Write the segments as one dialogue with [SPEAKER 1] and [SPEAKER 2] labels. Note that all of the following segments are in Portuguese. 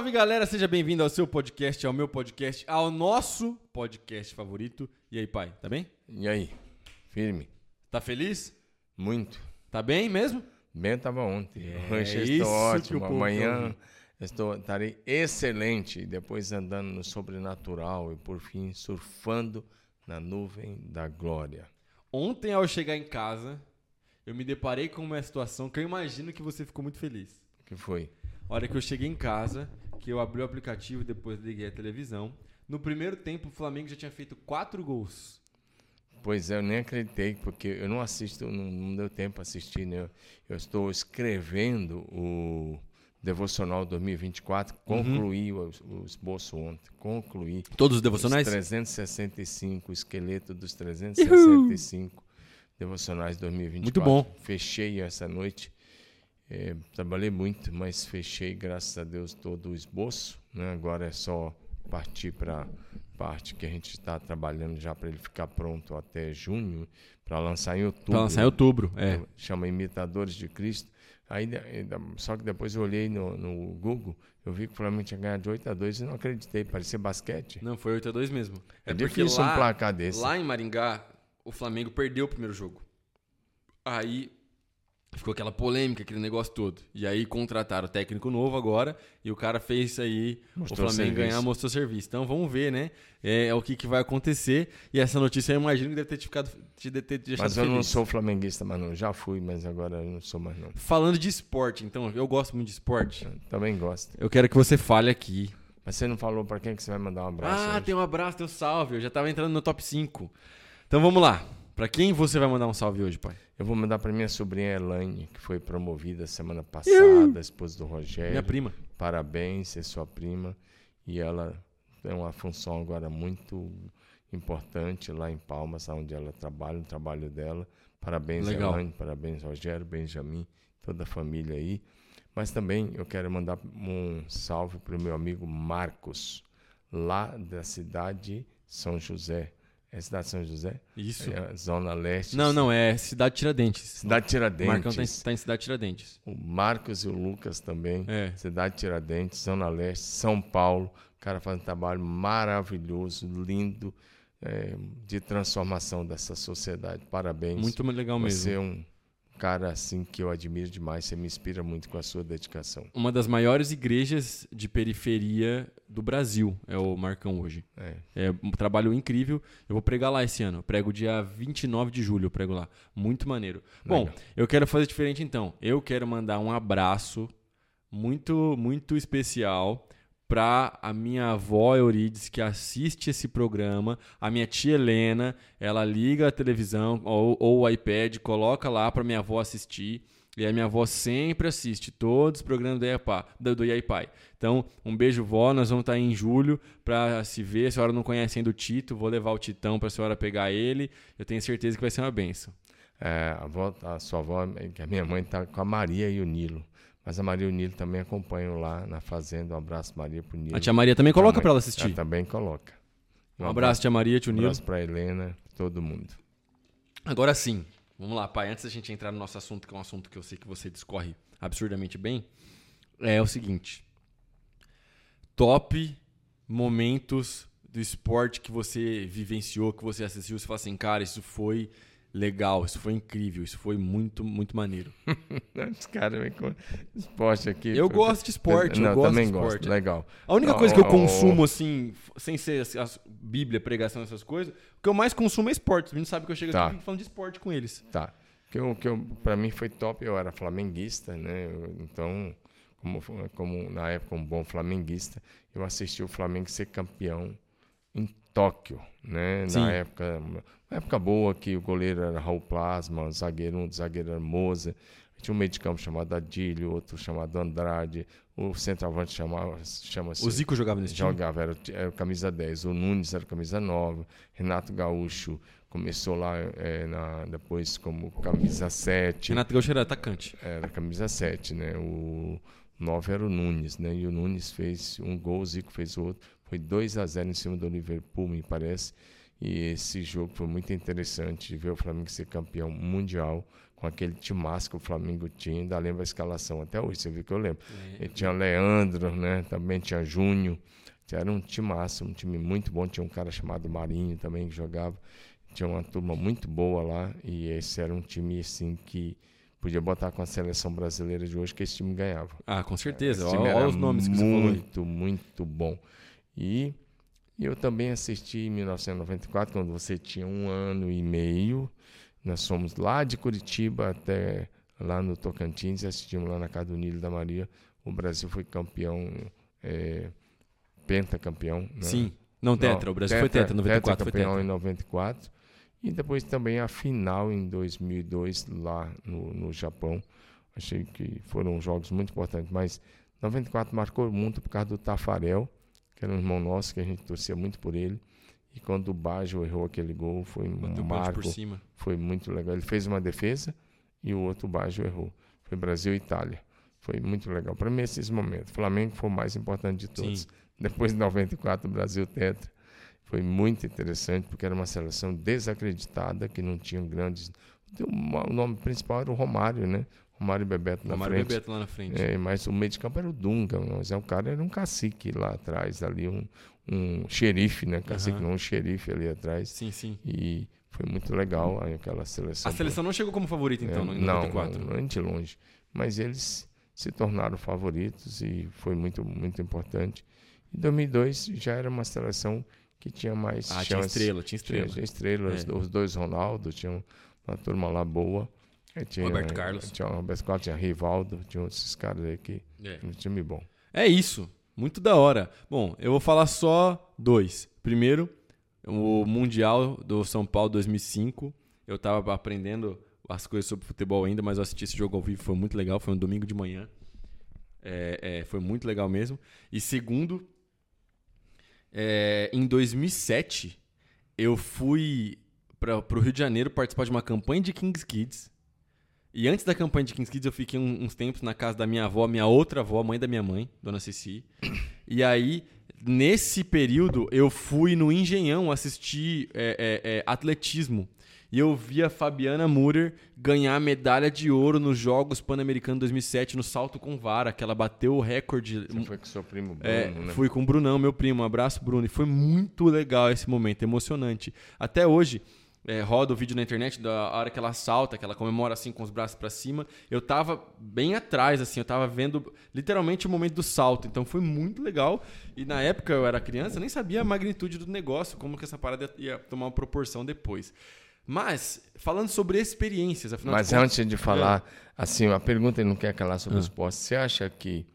[SPEAKER 1] salve galera, seja bem-vindo ao seu podcast, ao meu podcast, ao nosso podcast favorito. E aí, pai, tá bem?
[SPEAKER 2] E aí? Firme?
[SPEAKER 1] Tá feliz?
[SPEAKER 2] Muito.
[SPEAKER 1] Tá bem mesmo?
[SPEAKER 2] Bem estava ontem.
[SPEAKER 1] É,
[SPEAKER 2] Hoje estou ótimo. Amanhã estou, estarei excelente. Depois andando no sobrenatural e por fim surfando na nuvem da glória.
[SPEAKER 1] Ontem, ao chegar em casa, eu me deparei com uma situação que eu imagino que você ficou muito feliz.
[SPEAKER 2] O que foi?
[SPEAKER 1] A hora que eu cheguei em casa, que eu abri o aplicativo e depois liguei a televisão. No primeiro tempo, o Flamengo já tinha feito quatro gols.
[SPEAKER 2] Pois é, eu nem acreditei, porque eu não assisto, não, não deu tempo para assistir, né? Eu, eu estou escrevendo o Devocional 2024, concluí o, o esboço ontem, concluí.
[SPEAKER 1] Todos os devocionais?
[SPEAKER 2] Os 365, o esqueleto dos 365 devocionais 2024.
[SPEAKER 1] Muito bom.
[SPEAKER 2] Fechei essa noite. É, trabalhei muito, mas fechei, graças a Deus, todo o esboço. Né? Agora é só partir para parte que a gente está trabalhando já para ele ficar pronto até junho, para lançar em outubro.
[SPEAKER 1] Pra lançar em outubro, é.
[SPEAKER 2] Chama Imitadores de Cristo. Aí, só que depois eu olhei no, no Google, eu vi que o Flamengo tinha ganhado de 8 a 2 e não acreditei, parecia basquete.
[SPEAKER 1] Não, foi 8 a 2 mesmo.
[SPEAKER 2] É, difícil
[SPEAKER 1] lá,
[SPEAKER 2] um placar desse.
[SPEAKER 1] Lá em Maringá, o Flamengo perdeu o primeiro jogo. Aí ficou aquela polêmica, aquele negócio todo. E aí contrataram o técnico novo agora e o cara fez isso aí,
[SPEAKER 2] Mostrou
[SPEAKER 1] o Flamengo ganhar, mostrou serviço. Então vamos ver, né? É, é o que, que vai acontecer. E essa notícia eu imagino que deve ter te, ficado, te ter te deixado
[SPEAKER 2] Mas eu
[SPEAKER 1] feliz.
[SPEAKER 2] não sou flamenguista, mas não. Já fui, mas agora eu não sou mais não.
[SPEAKER 1] Falando de esporte, então, eu gosto muito de esporte.
[SPEAKER 2] Também gosto.
[SPEAKER 1] Eu quero que você fale aqui.
[SPEAKER 2] Mas você não falou para quem que você vai mandar um abraço
[SPEAKER 1] Ah,
[SPEAKER 2] hoje?
[SPEAKER 1] tem um abraço, tem um salve. Eu já tava entrando no top 5. Então vamos lá. Pra quem você vai mandar um salve hoje, pai?
[SPEAKER 2] Eu vou mandar para minha sobrinha Elaine, que foi promovida semana passada, esposa do Rogério.
[SPEAKER 1] Minha prima.
[SPEAKER 2] Parabéns, é sua prima. E ela tem uma função agora muito importante lá em Palmas, onde ela trabalha, o trabalho dela. Parabéns,
[SPEAKER 1] Legal.
[SPEAKER 2] Elaine, parabéns, Rogério, Benjamin, toda a família aí. Mas também eu quero mandar um salve para o meu amigo Marcos, lá da cidade São José. É cidade São José?
[SPEAKER 1] Isso.
[SPEAKER 2] É a Zona Leste.
[SPEAKER 1] Não, não, é Cidade Tiradentes.
[SPEAKER 2] Cidade Tiradentes.
[SPEAKER 1] Marcão tá em, tá em Cidade Tiradentes.
[SPEAKER 2] O Marcos e o Lucas também.
[SPEAKER 1] É.
[SPEAKER 2] Cidade Tiradentes, Zona Leste, São Paulo. O cara faz um trabalho maravilhoso, lindo, é, de transformação dessa sociedade. Parabéns.
[SPEAKER 1] Muito legal
[SPEAKER 2] Você
[SPEAKER 1] mesmo.
[SPEAKER 2] é um cara assim que eu admiro demais. Você me inspira muito com a sua dedicação.
[SPEAKER 1] Uma das maiores igrejas de periferia do Brasil é o Marcão hoje.
[SPEAKER 2] É.
[SPEAKER 1] É um trabalho incrível. Eu vou pregar lá esse ano. Eu prego dia 29 de julho, eu prego lá. Muito maneiro. Bom,
[SPEAKER 2] Legal.
[SPEAKER 1] eu quero fazer diferente então. Eu quero mandar um abraço muito, muito especial para a minha avó Eurides, que assiste esse programa, a minha tia Helena, ela liga a televisão ou, ou o iPad, coloca lá para minha avó assistir. E a minha avó sempre assiste todos os programas do IAPA, do. Então, um beijo, vó. Nós vamos estar aí em julho para se ver. A senhora não conhece ainda o Tito, vou levar o Titão para a senhora pegar ele. Eu tenho certeza que vai ser uma benção.
[SPEAKER 2] É, a, avó, a sua avó, a minha mãe está com a Maria e o Nilo. Mas a Maria e o Nilo também acompanham lá na fazenda. Um abraço, Maria, pro Nilo.
[SPEAKER 1] A tia Maria também coloca para ela assistir.
[SPEAKER 2] Ela também coloca.
[SPEAKER 1] Um abraço, tia Maria, tio
[SPEAKER 2] Um
[SPEAKER 1] Nilo.
[SPEAKER 2] abraço para Helena, todo mundo.
[SPEAKER 1] Agora sim, vamos lá, pai. Antes da gente entrar no nosso assunto, que é um assunto que eu sei que você discorre absurdamente bem, é o seguinte: top momentos do esporte que você vivenciou, que você assistiu, você fala assim, cara, isso foi legal, isso foi incrível, isso foi muito, muito maneiro.
[SPEAKER 2] Os caras vêm com esporte aqui.
[SPEAKER 1] Eu gosto de esporte, eu
[SPEAKER 2] Não,
[SPEAKER 1] gosto
[SPEAKER 2] também
[SPEAKER 1] de esporte.
[SPEAKER 2] gosto. Legal.
[SPEAKER 1] A única
[SPEAKER 2] Ó,
[SPEAKER 1] coisa que eu consumo, assim, sem ser as- as Bíblia, pregação, essas coisas, o que eu mais consumo é esporte. Os meninos sabem que eu chego
[SPEAKER 2] Tá.
[SPEAKER 1] aqui falando de esporte com eles.
[SPEAKER 2] Tá. Que eu, que eu, pra mim foi top, eu era flamenguista, né? Eu- então, como, como na época um bom flamenguista, eu assisti o Flamengo ser campeão em Tóquio, né?
[SPEAKER 1] Sim.
[SPEAKER 2] Na época, uma época boa que o goleiro era Raul Plasma, o zagueiro, um dos zagueiros era Moza, tinha um meio de campo chamado Adílio, outro chamado Andrade, o centroavante chamava, chama-se
[SPEAKER 1] O Zico jogava nesse time?
[SPEAKER 2] Jogava, era, era camisa 10. O Nunes era camisa 9. Renato Gaúcho começou lá é, na- depois como camisa 7.
[SPEAKER 1] Renato Gaúcho era atacante.
[SPEAKER 2] Era camisa 7, né? O 9 era o Nunes, né? E o Nunes fez um gol, o Zico fez outro. Foi 2 a 0 em cima do Liverpool, me parece. E esse jogo foi muito interessante ver o Flamengo ser campeão mundial com aquele timaço que o Flamengo tinha. Ainda lembro a escalação até hoje, você viu que eu lembro. É. tinha Leandro, né? também tinha Júnior. Era um timaço, um time muito bom. Tinha um cara chamado Marinho também que jogava. Tinha uma turma muito boa lá. E esse era um time assim que podia botar com a seleção brasileira de hoje que esse time ganhava.
[SPEAKER 1] Ah, com certeza. Olha, olha os nomes que você falou.
[SPEAKER 2] Muito, muito bom. E eu também assisti em 1994, quando você tinha um ano e meio. Nós fomos lá de Curitiba até lá no Tocantins, assistimos lá na casa do Nilo da Maria. O Brasil foi campeão, é, pentacampeão. Né?
[SPEAKER 1] Sim, não tetra, não, o Brasil tetra, foi tetra, 94
[SPEAKER 2] foi
[SPEAKER 1] tetra.
[SPEAKER 2] em 94. E depois também a final em 2002 lá no, no Japão. Achei que foram jogos muito importantes, mas 94 marcou muito por causa do Tafarel, que era um irmão nosso que a gente torcia muito por ele. E quando o Baggio errou aquele gol, foi um marco. Foi muito legal. Ele fez uma defesa e o outro Baggio errou. Foi Brasil e Itália. Foi muito legal. Para mim, esses momentos. O Flamengo foi o mais importante de todos. Sim. Depois de 94, o Brasil tetra. Foi muito interessante, porque era uma seleção desacreditada, que não tinha grandes. O nome principal era o Romário, né? Romário e Bebeto na Romário frente.
[SPEAKER 1] Bebeto lá na frente.
[SPEAKER 2] É, mas o meio de campo era o Dunga, mas é, o cara era um cacique lá atrás, ali, um, um xerife, né? Cacique uhum. não, um xerife ali atrás.
[SPEAKER 1] Sim, sim.
[SPEAKER 2] E foi muito legal aquela seleção.
[SPEAKER 1] A seleção não chegou como favorita, então, é,
[SPEAKER 2] no 94? Não, não, de longe. Mas eles se tornaram favoritos e foi muito, muito importante. Em 2002 já era uma seleção que tinha mais
[SPEAKER 1] ah, tinha estrela, tinha estrela.
[SPEAKER 2] Tinha, tinha estrelas, é. os dois Ronaldo, tinha uma turma lá boa. Tinha,
[SPEAKER 1] Roberto Carlos.
[SPEAKER 2] Tinha o Roberto Carlos, tinha Rivaldo, tinha esses caras aí que é. um time bom.
[SPEAKER 1] É isso. Muito da hora. Bom, eu vou falar só dois. Primeiro, o Mundial do São Paulo 2005. Eu estava aprendendo as coisas sobre futebol ainda, mas eu assisti esse jogo ao vivo, foi muito legal. Foi um domingo de manhã. É, é, foi muito legal mesmo. E segundo, é, em 2007, eu fui para o Rio de Janeiro participar de uma campanha de Kings Kids. E antes da campanha de Kings Kids, eu fiquei uns tempos na casa da minha avó, minha outra avó, mãe da minha mãe, Dona Ceci. E aí, nesse período, eu fui no Engenhão assistir é, é, é, atletismo. E eu vi a Fabiana Murer ganhar a medalha de ouro nos Jogos Pan-Americanos 2007 no salto com vara, que ela bateu o recorde.
[SPEAKER 2] Você foi com seu primo Bruno, é,
[SPEAKER 1] né? Fui com o Brunão, meu primo. Um abraço, Bruno. E foi muito legal esse momento, emocionante. Até hoje, é, roda o vídeo na internet da hora que ela salta, que ela comemora assim com os braços para cima. Eu tava bem atrás, assim, eu tava vendo literalmente o momento do salto. Então foi muito legal. E na época eu era criança, eu nem sabia a magnitude do negócio, como que essa parada ia tomar uma proporção depois. Mas, falando sobre experiências, afinal
[SPEAKER 2] Mas
[SPEAKER 1] de
[SPEAKER 2] contas, antes de falar, é. assim, uma pergunta ele não quer calar sobre ah. o esporte. Você acha que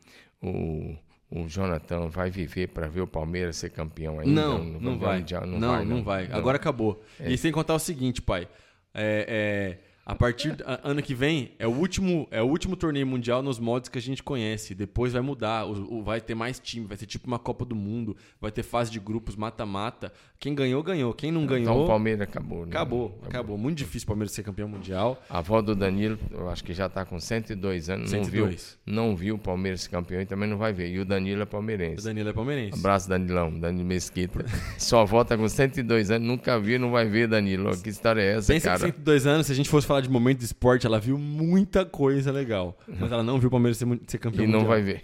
[SPEAKER 2] o, o Jonathan vai viver para ver o Palmeiras ser campeão ainda?
[SPEAKER 1] Não, no, não, vai. Mundial? não, não vai. Não, não vai. Agora acabou. É. E sem contar o seguinte, pai. É, é a partir do ano que vem é o último é o último torneio mundial nos modos que a gente conhece. Depois vai mudar, o, o, vai ter mais time, vai ser tipo uma Copa do Mundo, vai ter fase de grupos, mata-mata. Quem ganhou ganhou, quem não ganhou.
[SPEAKER 2] Então o Palmeiras acabou, né?
[SPEAKER 1] Acabou, acabou, acabou. Muito difícil o Palmeiras ser campeão mundial.
[SPEAKER 2] A avó do Danilo, eu acho que já está com 102 anos, 102. não viu, não viu o Palmeiras ser campeão e também não vai ver. E o Danilo é palmeirense.
[SPEAKER 1] O Danilo é palmeirense.
[SPEAKER 2] Abraço Danilão, Danilo Mesquita. Sua avó está com 102 anos, nunca viu, não vai ver Danilo. Que história é essa,
[SPEAKER 1] Pensa
[SPEAKER 2] cara?
[SPEAKER 1] Com 102 anos, se a gente fosse falar de momento de esporte ela viu muita coisa legal. Mas ela não viu o Palmeiras ser, ser campeão.
[SPEAKER 2] E não mundial. vai ver.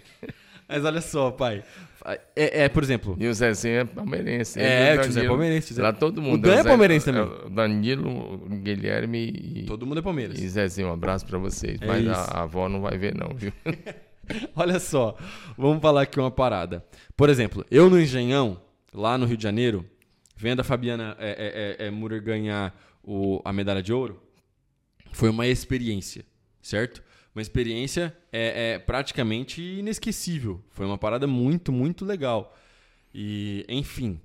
[SPEAKER 1] Mas olha só, pai. É, é, por exemplo.
[SPEAKER 2] E o Zezinho é palmeirense.
[SPEAKER 1] É, o Zé é palmeirense.
[SPEAKER 2] Lá todo mundo.
[SPEAKER 1] O Dan é, é palmeirense também.
[SPEAKER 2] É Danilo, Guilherme e.
[SPEAKER 1] Todo mundo é Palmeiras.
[SPEAKER 2] E Zezinho, um abraço pra vocês. É Mas a, a, avó não vai ver, não, viu?
[SPEAKER 1] olha só. Vamos falar aqui uma parada. Por exemplo, eu no Engenhão, lá no Rio de Janeiro, vendo a Fabiana é, é, é, Murer ganhar o, a medalha de ouro foi uma experiência, certo? Uma experiência é, é, praticamente inesquecível. Foi uma parada muito, muito legal. E, enfim,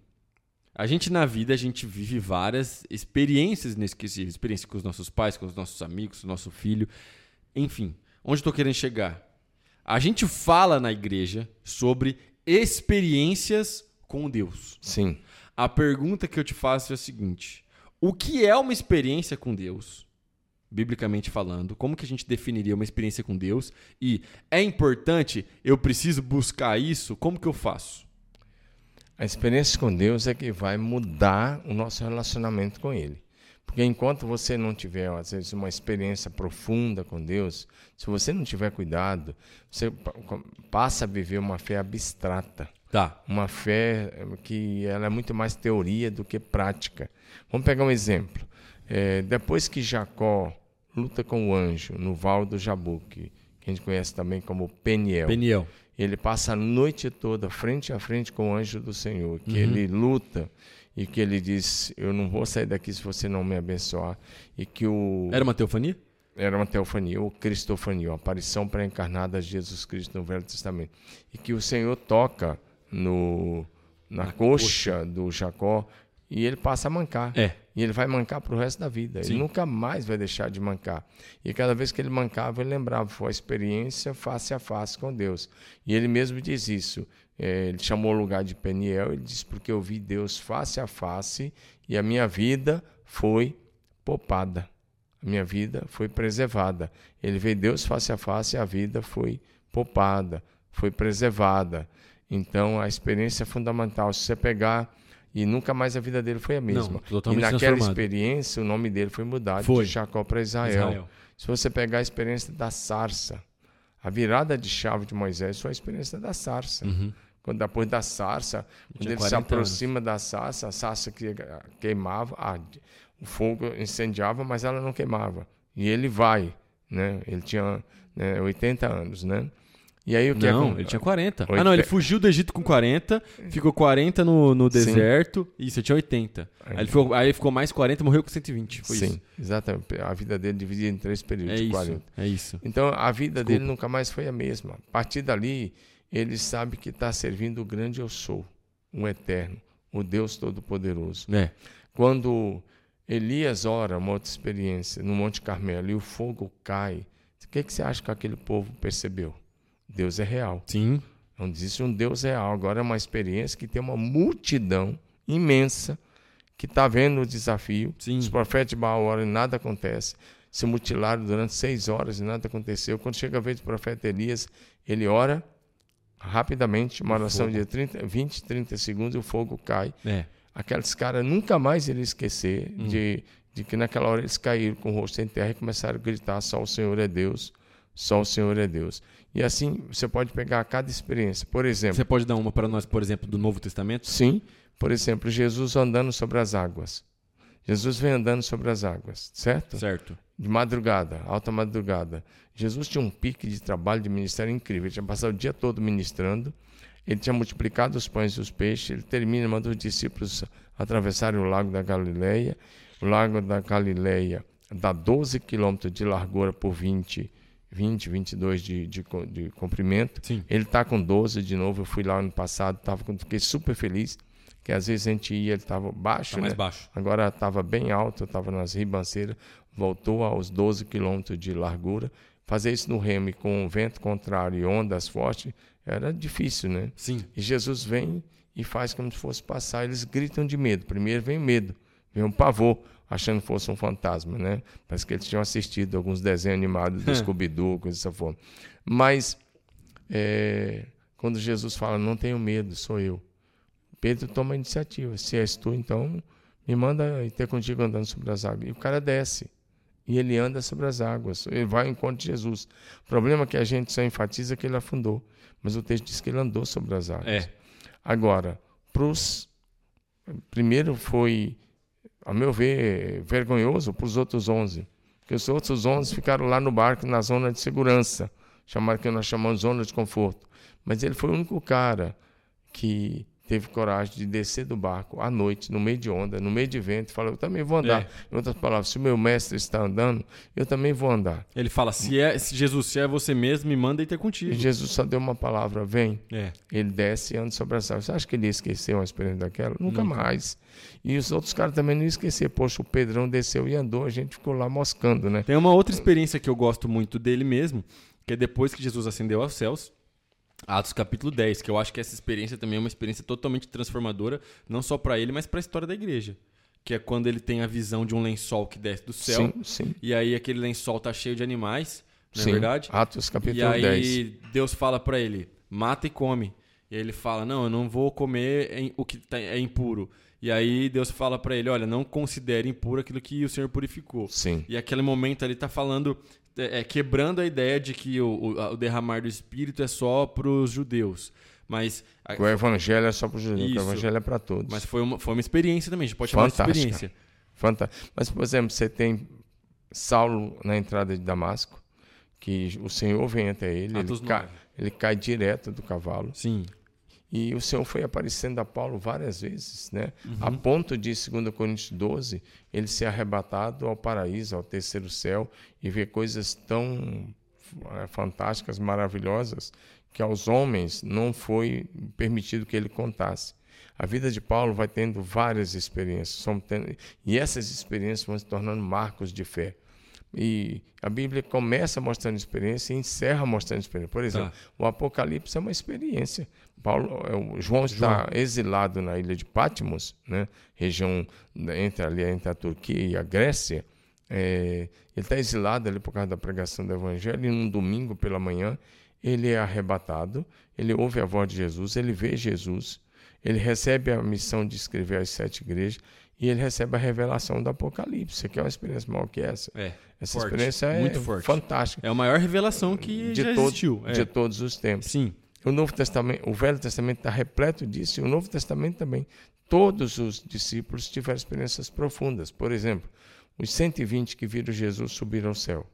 [SPEAKER 1] a gente na vida, a gente vive várias experiências inesquecíveis. Experiência com os nossos pais, com os nossos amigos, com o nosso filho. Enfim, onde estou querendo chegar? A gente fala na igreja sobre experiências com Deus.
[SPEAKER 2] Sim.
[SPEAKER 1] A pergunta que eu te faço é a seguinte: o que é uma experiência com Deus? Biblicamente falando, como que a gente definiria uma experiência com Deus? E é importante, eu preciso buscar isso, como que eu faço?
[SPEAKER 2] A experiência com Deus é que vai mudar o nosso relacionamento com Ele. Porque enquanto você não tiver, às vezes, uma experiência profunda com Deus, se você não tiver cuidado, você passa a viver uma fé abstrata.
[SPEAKER 1] Tá.
[SPEAKER 2] Uma fé que ela é muito mais teoria do que prática. Vamos pegar um exemplo. É, depois que Jacó luta com o anjo no Val do Jabuque, que a gente conhece também como Peniel.
[SPEAKER 1] Peniel.
[SPEAKER 2] Ele passa a noite toda frente a frente com o anjo do Senhor, que uhum. ele luta e que ele diz: Eu não vou sair daqui se você não me abençoar. E que o.
[SPEAKER 1] Era uma teofania?
[SPEAKER 2] Era uma teofania, ou cristofania, uma aparição pré-encarnada de Jesus Cristo no Velho Testamento. E que o Senhor toca no, na, na coxa, coxa do Jacó e ele passa a mancar.
[SPEAKER 1] É.
[SPEAKER 2] E ele vai mancar para o resto da vida. Sim. Ele nunca mais vai deixar de mancar. E cada vez que ele mancava, ele lembrava, foi a experiência face a face com Deus. E ele mesmo diz isso. É, ele chamou o lugar de Peniel, ele diz, porque eu vi Deus face a face e a minha vida foi poupada. A minha vida foi preservada. Ele vê Deus face a face e a vida foi poupada, foi preservada. Então, a experiência é fundamental. Se você pegar e nunca mais a vida dele foi a mesma.
[SPEAKER 1] Não,
[SPEAKER 2] e naquela experiência, o nome dele foi mudado
[SPEAKER 1] foi.
[SPEAKER 2] de Jacó para Israel. Israel. Se você pegar a experiência da sarça, a virada de chave de Moisés foi a experiência da sarça.
[SPEAKER 1] Uhum.
[SPEAKER 2] Quando depois da sarça, quando ele se aproxima anos. da sarça, a sarça que queimava, ah, o fogo incendiava, mas ela não queimava. E ele vai, né? Ele tinha né, 80 anos, né?
[SPEAKER 1] E aí o que Não, é ele tinha 40. 80. Ah, não, ele fugiu do Egito com 40, ficou 40 no, no deserto, Sim. e você tinha 80. Aí ele, ficou, aí ele ficou mais 40 morreu com 120. Foi Sim, isso.
[SPEAKER 2] exatamente. A vida dele dividida em três períodos é de
[SPEAKER 1] isso,
[SPEAKER 2] 40.
[SPEAKER 1] É isso.
[SPEAKER 2] Então a vida Desculpa. dele nunca mais foi a mesma. A partir dali, ele sabe que está servindo o grande eu sou, o eterno, o Deus Todo-Poderoso.
[SPEAKER 1] É.
[SPEAKER 2] Quando Elias ora, uma outra experiência, no Monte Carmelo, e o fogo cai, o que, que você acha que aquele povo percebeu? Deus é real.
[SPEAKER 1] Sim.
[SPEAKER 2] Não existe um Deus real. Agora é uma experiência que tem uma multidão imensa que está vendo o desafio.
[SPEAKER 1] Sim.
[SPEAKER 2] Os profetas de Baal oram e nada acontece. Se mutilaram durante seis horas e nada aconteceu. Quando chega a vez do profeta Elias, ele ora rapidamente, uma oração de 30, 20, 30 segundos e o fogo cai.
[SPEAKER 1] É.
[SPEAKER 2] Aqueles caras nunca mais iriam esquecer hum. de, de que naquela hora eles caíram com o rosto em terra e começaram a gritar: só o Senhor é Deus, só o Senhor é Deus. E assim você pode pegar cada experiência. Por exemplo.
[SPEAKER 1] Você pode dar uma para nós, por exemplo, do Novo Testamento?
[SPEAKER 2] Sim. Por exemplo, Jesus andando sobre as águas. Jesus vem andando sobre as águas, certo?
[SPEAKER 1] Certo.
[SPEAKER 2] De madrugada, alta madrugada. Jesus tinha um pique de trabalho, de ministério incrível. Ele tinha passado o dia todo ministrando. Ele tinha multiplicado os pães e os peixes. Ele termina, manda os discípulos atravessarem o lago da Galileia. O lago da Galileia dá 12 quilômetros de largura por 20 20, 22 de, de, de comprimento.
[SPEAKER 1] Sim.
[SPEAKER 2] Ele está com 12 de novo. Eu fui lá ano passado, tava, fiquei super feliz. Que às vezes a gente ia, ele estava baixo, tá
[SPEAKER 1] mais
[SPEAKER 2] né?
[SPEAKER 1] baixo.
[SPEAKER 2] Agora estava bem alto, estava nas ribanceiras, voltou aos 12 quilômetros de largura. Fazer isso no remo com vento contrário e ondas fortes era difícil, né?
[SPEAKER 1] Sim.
[SPEAKER 2] E Jesus vem e faz como se fosse passar. Eles gritam de medo. Primeiro vem medo, vem um pavor achando que fosse um fantasma, né? Parece que eles tinham assistido alguns desenhos animados do Scooby-Doo, coisa dessa forma. Mas, é, quando Jesus fala, não tenho medo, sou eu. Pedro toma a iniciativa. Se és tu, então me manda ir ter contigo andando sobre as águas. E o cara desce. E ele anda sobre as águas. Ele vai ao encontro de Jesus. O problema é que a gente só enfatiza que ele afundou. Mas o texto diz que ele andou sobre as águas.
[SPEAKER 1] É.
[SPEAKER 2] Agora, pros... primeiro foi a meu ver, vergonhoso para os outros 11. Porque os outros 11 ficaram lá no barco, na zona de segurança, chamado que nós chamamos de zona de conforto. Mas ele foi o único cara que teve coragem de descer do barco à noite, no meio de onda, no meio de vento, e falou: Eu também vou andar. É. Em outras palavras, se o meu mestre está andando, eu também vou andar.
[SPEAKER 1] Ele fala: se é se Jesus, se é você mesmo, me manda ir ter contigo. E
[SPEAKER 2] Jesus só deu uma palavra: vem.
[SPEAKER 1] É.
[SPEAKER 2] Ele desce e anda sobre as águas. Você acha que ele ia esquecer uma experiência daquela? Nunca, Nunca. mais. E os outros caras também não iam esquecer. Poxa, o Pedrão desceu e andou, a gente ficou lá moscando, né?
[SPEAKER 1] Tem uma outra experiência que eu gosto muito dele mesmo, que é depois que Jesus ascendeu aos céus Atos capítulo 10, que eu acho que essa experiência também é uma experiência totalmente transformadora, não só para ele, mas para a história da igreja. Que é quando ele tem a visão de um lençol que desce do céu.
[SPEAKER 2] Sim, sim.
[SPEAKER 1] E aí aquele lençol tá cheio de animais, não é verdade?
[SPEAKER 2] Atos capítulo 10.
[SPEAKER 1] E aí 10. Deus fala para ele: mata e come. E aí ele fala: Não, eu não vou comer o que tá- é impuro. E aí Deus fala pra ele: Olha, não considere impuro aquilo que o Senhor purificou.
[SPEAKER 2] Sim.
[SPEAKER 1] E aquele momento ali tá falando, é, é, quebrando a ideia de que o, o- o derramar do Espírito é só pros judeus. Mas, a-
[SPEAKER 2] O evangelho é só para os judeus, o
[SPEAKER 1] Isso.
[SPEAKER 2] evangelho é para todos.
[SPEAKER 1] mas foi, uma, foi uma experiência também, a gente pode chamar de
[SPEAKER 2] Fantástica.
[SPEAKER 1] experiência.
[SPEAKER 2] Fantástico. Mas, por exemplo, você tem Saulo na entrada de Damasco, que o Senhor vem até ele, ele, cai, ele cai direto do cavalo.
[SPEAKER 1] Sim.
[SPEAKER 2] E o Senhor foi aparecendo a Paulo várias vezes, né?
[SPEAKER 1] Uhum.
[SPEAKER 2] A ponto de, segundo Coríntios 12, ele ser arrebatado ao paraíso, ao terceiro céu, e ver coisas tão eh, fantásticas, maravilhosas, que aos homens não foi permitido que ele contasse. A vida de Paulo vai tendo várias experiências, e essas experiências vão se tornando marcos de fé. E a Bíblia começa mostrando experiência e encerra mostrando experiência. Por exemplo, o Apocalipse é uma experiência. Paulo, é, João está exilado na ilha de Patmos, né? região da- entre ali entre a Turquia e a Grécia. É, ele está exilado ali por causa da pregação do Evangelho. E num domingo pela manhã ele é arrebatado. Ele ouve a voz de Jesus. Ele vê Jesus. Ele recebe a missão de escrever as sete igrejas e ele recebe a revelação do Apocalipse. Você quer uma experiência maior que essa?
[SPEAKER 1] É.
[SPEAKER 2] Essa
[SPEAKER 1] forte,
[SPEAKER 2] experiência é
[SPEAKER 1] muito forte.
[SPEAKER 2] fantástica.
[SPEAKER 1] É a maior revelação que
[SPEAKER 2] de,
[SPEAKER 1] já
[SPEAKER 2] todo-
[SPEAKER 1] existiu. É.
[SPEAKER 2] de todos os tempos.
[SPEAKER 1] Sim.
[SPEAKER 2] O Novo Testamento, o Velho Testamento está repleto disso e o Novo Testamento também. Todos os discípulos tiveram experiências profundas. Por exemplo, os 120 que viram Jesus subir ao céu,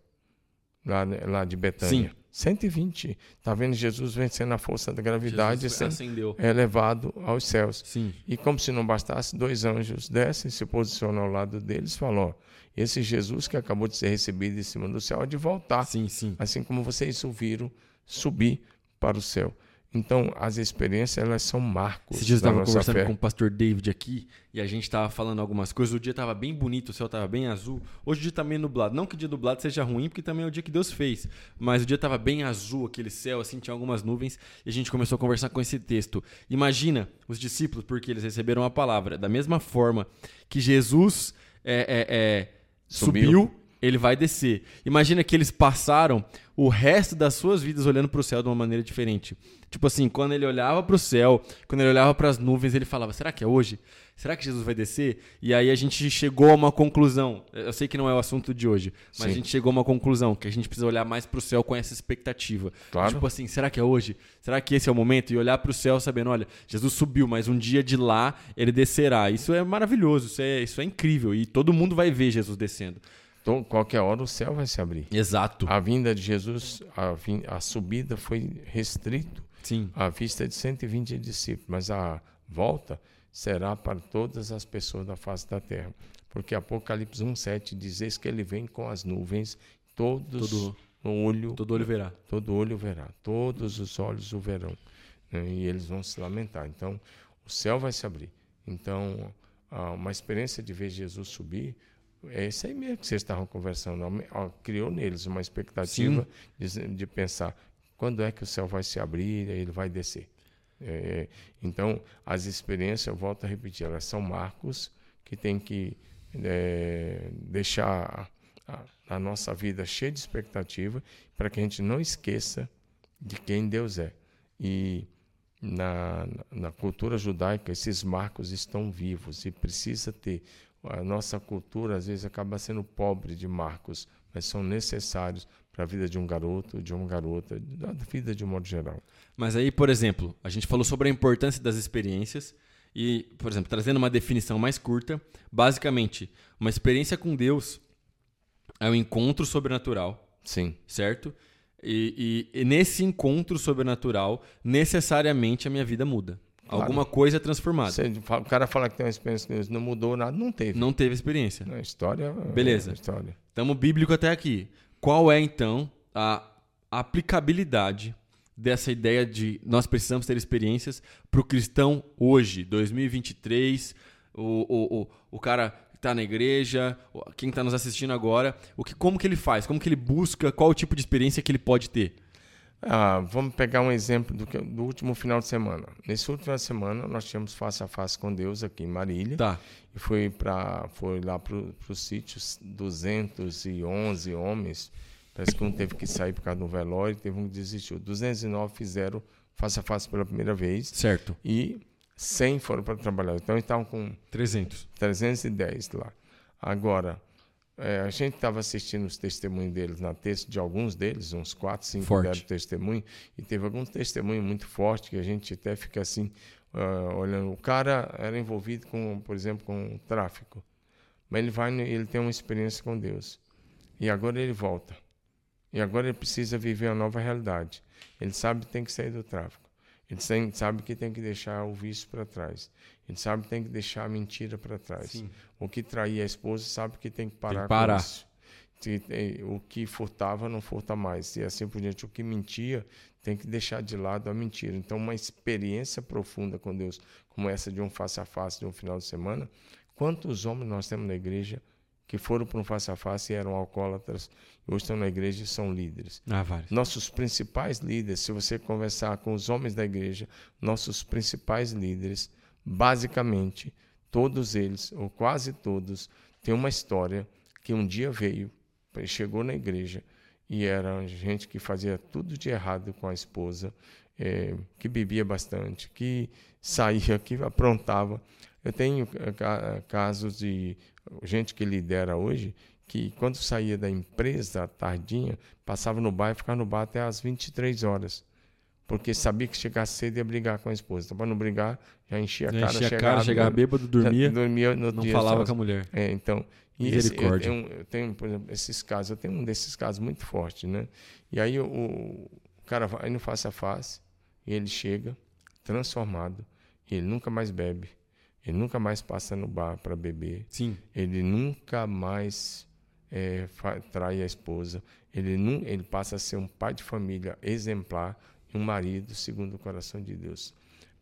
[SPEAKER 2] lá, lá de Betânia.
[SPEAKER 1] Sim.
[SPEAKER 2] 120. Está vendo Jesus vencendo a força da gravidade e
[SPEAKER 1] Jesus
[SPEAKER 2] sendo elevado aos céus.
[SPEAKER 1] Sim.
[SPEAKER 2] E como se não bastasse, dois anjos descem, se posicionam ao lado deles e falam: esse Jesus que acabou de ser recebido em cima do céu há de voltar
[SPEAKER 1] Sim, sim.
[SPEAKER 2] assim como vocês o viram subir para o céu. Então, as experiências, elas são marcos
[SPEAKER 1] Esses dias eu estava conversando
[SPEAKER 2] fé.
[SPEAKER 1] com o pastor David aqui e a gente estava falando algumas coisas. O dia estava bem bonito, o céu estava bem azul. Hoje o dia está meio nublado. Não que o dia nublado seja ruim, porque também é o dia que Deus fez. Mas o dia estava bem azul, aquele céu, assim, tinha algumas nuvens. E a gente começou a conversar com esse texto. Imagina os discípulos, porque eles receberam a palavra. Da mesma forma que Jesus é, é, é,
[SPEAKER 2] Subiu.
[SPEAKER 1] subiu ele vai descer. Imagina que eles passaram o resto das suas vidas olhando para o céu de uma maneira diferente. Tipo assim, quando ele olhava para o céu, quando ele olhava para as nuvens, ele falava: será que é hoje? Será que Jesus vai descer? E aí a gente chegou a uma conclusão. Eu sei que não é o assunto de hoje, mas
[SPEAKER 2] Sim.
[SPEAKER 1] a gente chegou a uma conclusão que a gente precisa olhar mais para o céu com essa expectativa.
[SPEAKER 2] Claro.
[SPEAKER 1] Tipo assim, será que é hoje? Será que esse é o momento? E olhar para o céu sabendo, olha, Jesus subiu, mas um dia de lá ele descerá. Isso é maravilhoso, isso é, isso é incrível. E todo mundo vai ver Jesus descendo.
[SPEAKER 2] Então, qualquer hora o céu vai se abrir.
[SPEAKER 1] Exato.
[SPEAKER 2] A vinda de Jesus, a, vin- a subida foi restrito
[SPEAKER 1] Sim.
[SPEAKER 2] à vista de 120 discípulos, mas a volta será para todas as pessoas da face da terra. Porque Apocalipse 1,7 diz eis que ele vem com as nuvens, todos
[SPEAKER 1] Todo-
[SPEAKER 2] no olho
[SPEAKER 1] Todo olho verá.
[SPEAKER 2] todo olho verá, todos os olhos o verão, né? e eles vão se lamentar. Então, o céu vai se abrir. Então, uma experiência de ver Jesus subir, é isso aí mesmo que vocês estavam conversando. Criou neles uma expectativa de, de pensar quando é que o céu vai se abrir e ele vai descer. É, então, as experiências, eu volto a repetir, elas são marcos que tem que é, deixar a, a nossa vida cheia de expectativa para que a gente não esqueça de quem Deus é. E na, na cultura judaica, esses marcos estão vivos e precisa ter. A nossa cultura, às vezes, acaba sendo pobre de marcos, mas são necessários para a vida de um garoto, de uma garota, da vida de um modo geral.
[SPEAKER 1] Mas aí, por exemplo, a gente falou sobre a importância das experiências e, por exemplo, trazendo uma definição mais curta, basicamente, uma experiência com Deus é um encontro sobrenatural,
[SPEAKER 2] Sim,
[SPEAKER 1] certo? E, e- e nesse encontro sobrenatural, necessariamente a minha vida muda.
[SPEAKER 2] Claro.
[SPEAKER 1] Alguma coisa é transformada.
[SPEAKER 2] Você o cara fala que tem uma experiência com Deus, não mudou nada, não teve.
[SPEAKER 1] Não teve experiência.
[SPEAKER 2] A história.
[SPEAKER 1] Beleza.
[SPEAKER 2] É história.
[SPEAKER 1] Estamos bíblico até aqui. Qual é, então, a aplicabilidade dessa ideia de nós precisamos ter experiências para o cristão hoje, 2023, o, o, o, o cara que está na igreja, quem está nos assistindo agora, o que, como que ele faz, como que ele busca, qual o tipo de experiência que ele pode ter?
[SPEAKER 2] Ah, vamos pegar um exemplo do, que- do último final de semana. Nesse último final de semana, nós tivemos face a face com Deus aqui em Marília.
[SPEAKER 1] Tá,
[SPEAKER 2] E foi, pra, foi lá para o sítio 211 homens. Parece que um teve que sair por causa do velório, teve um que desistiu. 209 fizeram face a face pela primeira vez.
[SPEAKER 1] Certo.
[SPEAKER 2] E 100 foram para trabalhar. Então, estavam com
[SPEAKER 1] 300.
[SPEAKER 2] 310 lá. Agora, é, a gente estava assistindo os testemunhos deles na terça, de alguns deles, uns 4, 5
[SPEAKER 1] Forte.
[SPEAKER 2] deram testemunho, e teve alguns testemunhos muito fortes que a gente até fica assim, ah, olhando. O cara era envolvido com, por exemplo, com tráfico, mas ele vai, ele tem uma experiência com Deus. E agora ele volta. E agora ele precisa viver uma nova realidade. Ele sabe que tem que sair do tráfico. Ele tem- sabe que tem que deixar o vício para trás. Ele sabe que tem que deixar a mentira para trás.
[SPEAKER 1] Sim.
[SPEAKER 2] O que traía a esposa sabe que tem que parar,
[SPEAKER 1] que parar.
[SPEAKER 2] com isso. Tem- O que furtava não furta mais. E assim por diante. O que mentia tem que deixar de lado a mentira. Então, uma experiência profunda com Deus, como essa de um face a face de um final de semana, quantos homens nós temos na igreja que foram para um face a face e eram alcoólatras, e hoje estão na igreja e são líderes?
[SPEAKER 1] Ah.
[SPEAKER 2] Nossos principais líderes, se você conversar com os homens da igreja, nossos principais líderes, basicamente, todos eles, ou quase todos, têm uma história que um dia veio, chegou na igreja e era gente que fazia tudo de errado com a esposa, eh, que bebia bastante, que saía, que aprontava. Eu tenho eh, ca- casos de gente que lidera hoje que quando saía da empresa tardinha, passava no bar e ficava no bar até às 23 horas. Porque sabia que chegasse cedo ia brigar com a esposa. Então, para não brigar, já enchia a
[SPEAKER 1] Já
[SPEAKER 2] cara,
[SPEAKER 1] enchia a cara, chegava bêbado, dormia,
[SPEAKER 2] dormia
[SPEAKER 1] não
[SPEAKER 2] dia
[SPEAKER 1] falava
[SPEAKER 2] só.
[SPEAKER 1] com a mulher.
[SPEAKER 2] É, então, e esse- eu,
[SPEAKER 1] Misericórdia.
[SPEAKER 2] tenho, eu tenho, por exemplo, esses casos, eu tenho um desses casos muito forte, né? E aí o, o cara vai no face a face e ele chega transformado, e ele nunca mais bebe, ele nunca mais passa no bar para beber,
[SPEAKER 1] Sim.
[SPEAKER 2] ele nunca mais fa- trai a esposa, ele, ele passa a ser um pai de família exemplar e um marido segundo o coração de Deus.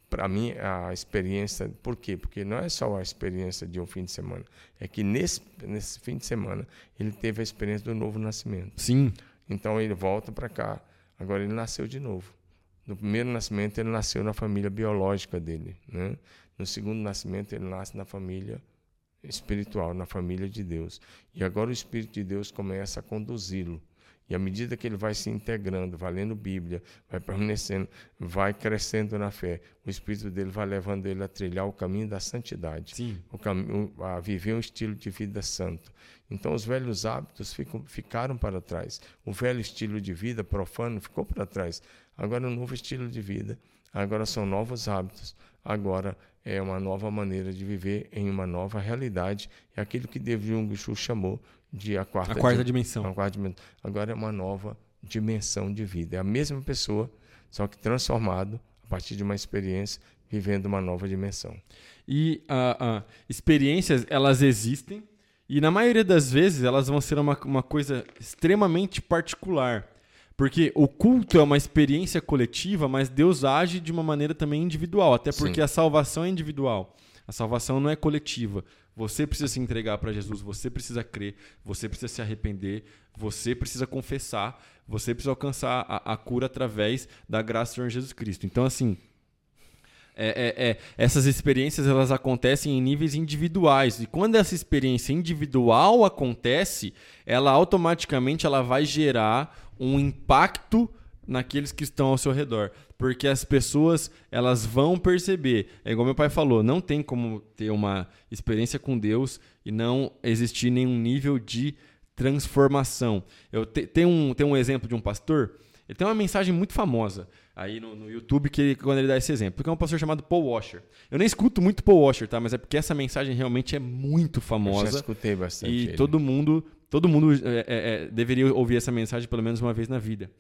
[SPEAKER 2] Para mim, a experiência. Por quê? Porque não é só a experiência de um fim de semana, é que nesse, nesse fim de semana ele teve a experiência do novo nascimento.
[SPEAKER 1] Sim.
[SPEAKER 2] Então ele volta para cá, agora ele nasceu de novo. No primeiro nascimento, ele nasceu na família biológica dele. Né? No segundo nascimento, ele nasce na família espiritual, na família de Deus. E agora o Espírito de Deus começa a conduzi-lo. E à medida que ele vai se integrando, vai lendo Bíblia, vai permanecendo, vai crescendo na fé, o Espírito dele vai levando ele a trilhar o caminho da santidade caminho, a viver um estilo de vida santo. Então, os velhos hábitos ficam, ficaram para trás. O velho estilo de vida profano ficou para trás. Agora, um novo estilo de vida. Agora são novos hábitos. Agora é uma nova maneira de viver em uma nova realidade. É aquilo que David Jung Chu chamou de a quarta,
[SPEAKER 1] A quarta
[SPEAKER 2] di-
[SPEAKER 1] dimensão.
[SPEAKER 2] a quarta dimensão. Agora é uma nova dimensão de vida. É a mesma pessoa, só que transformado a partir de uma experiência, vivendo uma nova dimensão.
[SPEAKER 1] E ah, ah, experiências, elas existem. E na maioria das vezes, elas vão ser uma, uma coisa extremamente particular. Porque o culto é uma experiência coletiva, mas Deus age de uma maneira também individual. Até porque
[SPEAKER 2] Sim.
[SPEAKER 1] a salvação é individual. A salvação não é coletiva. Você precisa se entregar para Jesus, você precisa crer, você precisa se arrepender, você precisa confessar, você precisa alcançar a, a cura através da graça do Senhor Jesus Cristo. Então, assim, é, é, é, essas experiências elas acontecem em níveis individuais e quando essa experiência individual acontece, ela automaticamente ela vai gerar um impacto naqueles que estão ao seu redor, porque as pessoas elas vão perceber. É igual meu pai falou, não tem como ter uma experiência com Deus e não existir nenhum nível de transformação. Eu te, tem um tem um exemplo de um pastor ele tem uma mensagem muito famosa aí no, no YouTube que ele, quando ele dá esse exemplo, que é um pastor chamado Paul Washer. Eu nem escuto muito Paul Washer, tá? Mas é porque essa mensagem realmente é muito
[SPEAKER 2] Eu já
[SPEAKER 1] famosa
[SPEAKER 2] escutei bastante.
[SPEAKER 1] e
[SPEAKER 2] ele.
[SPEAKER 1] todo mundo, todo mundo é, é, é, deveria ouvir essa mensagem pelo menos uma vez na vida.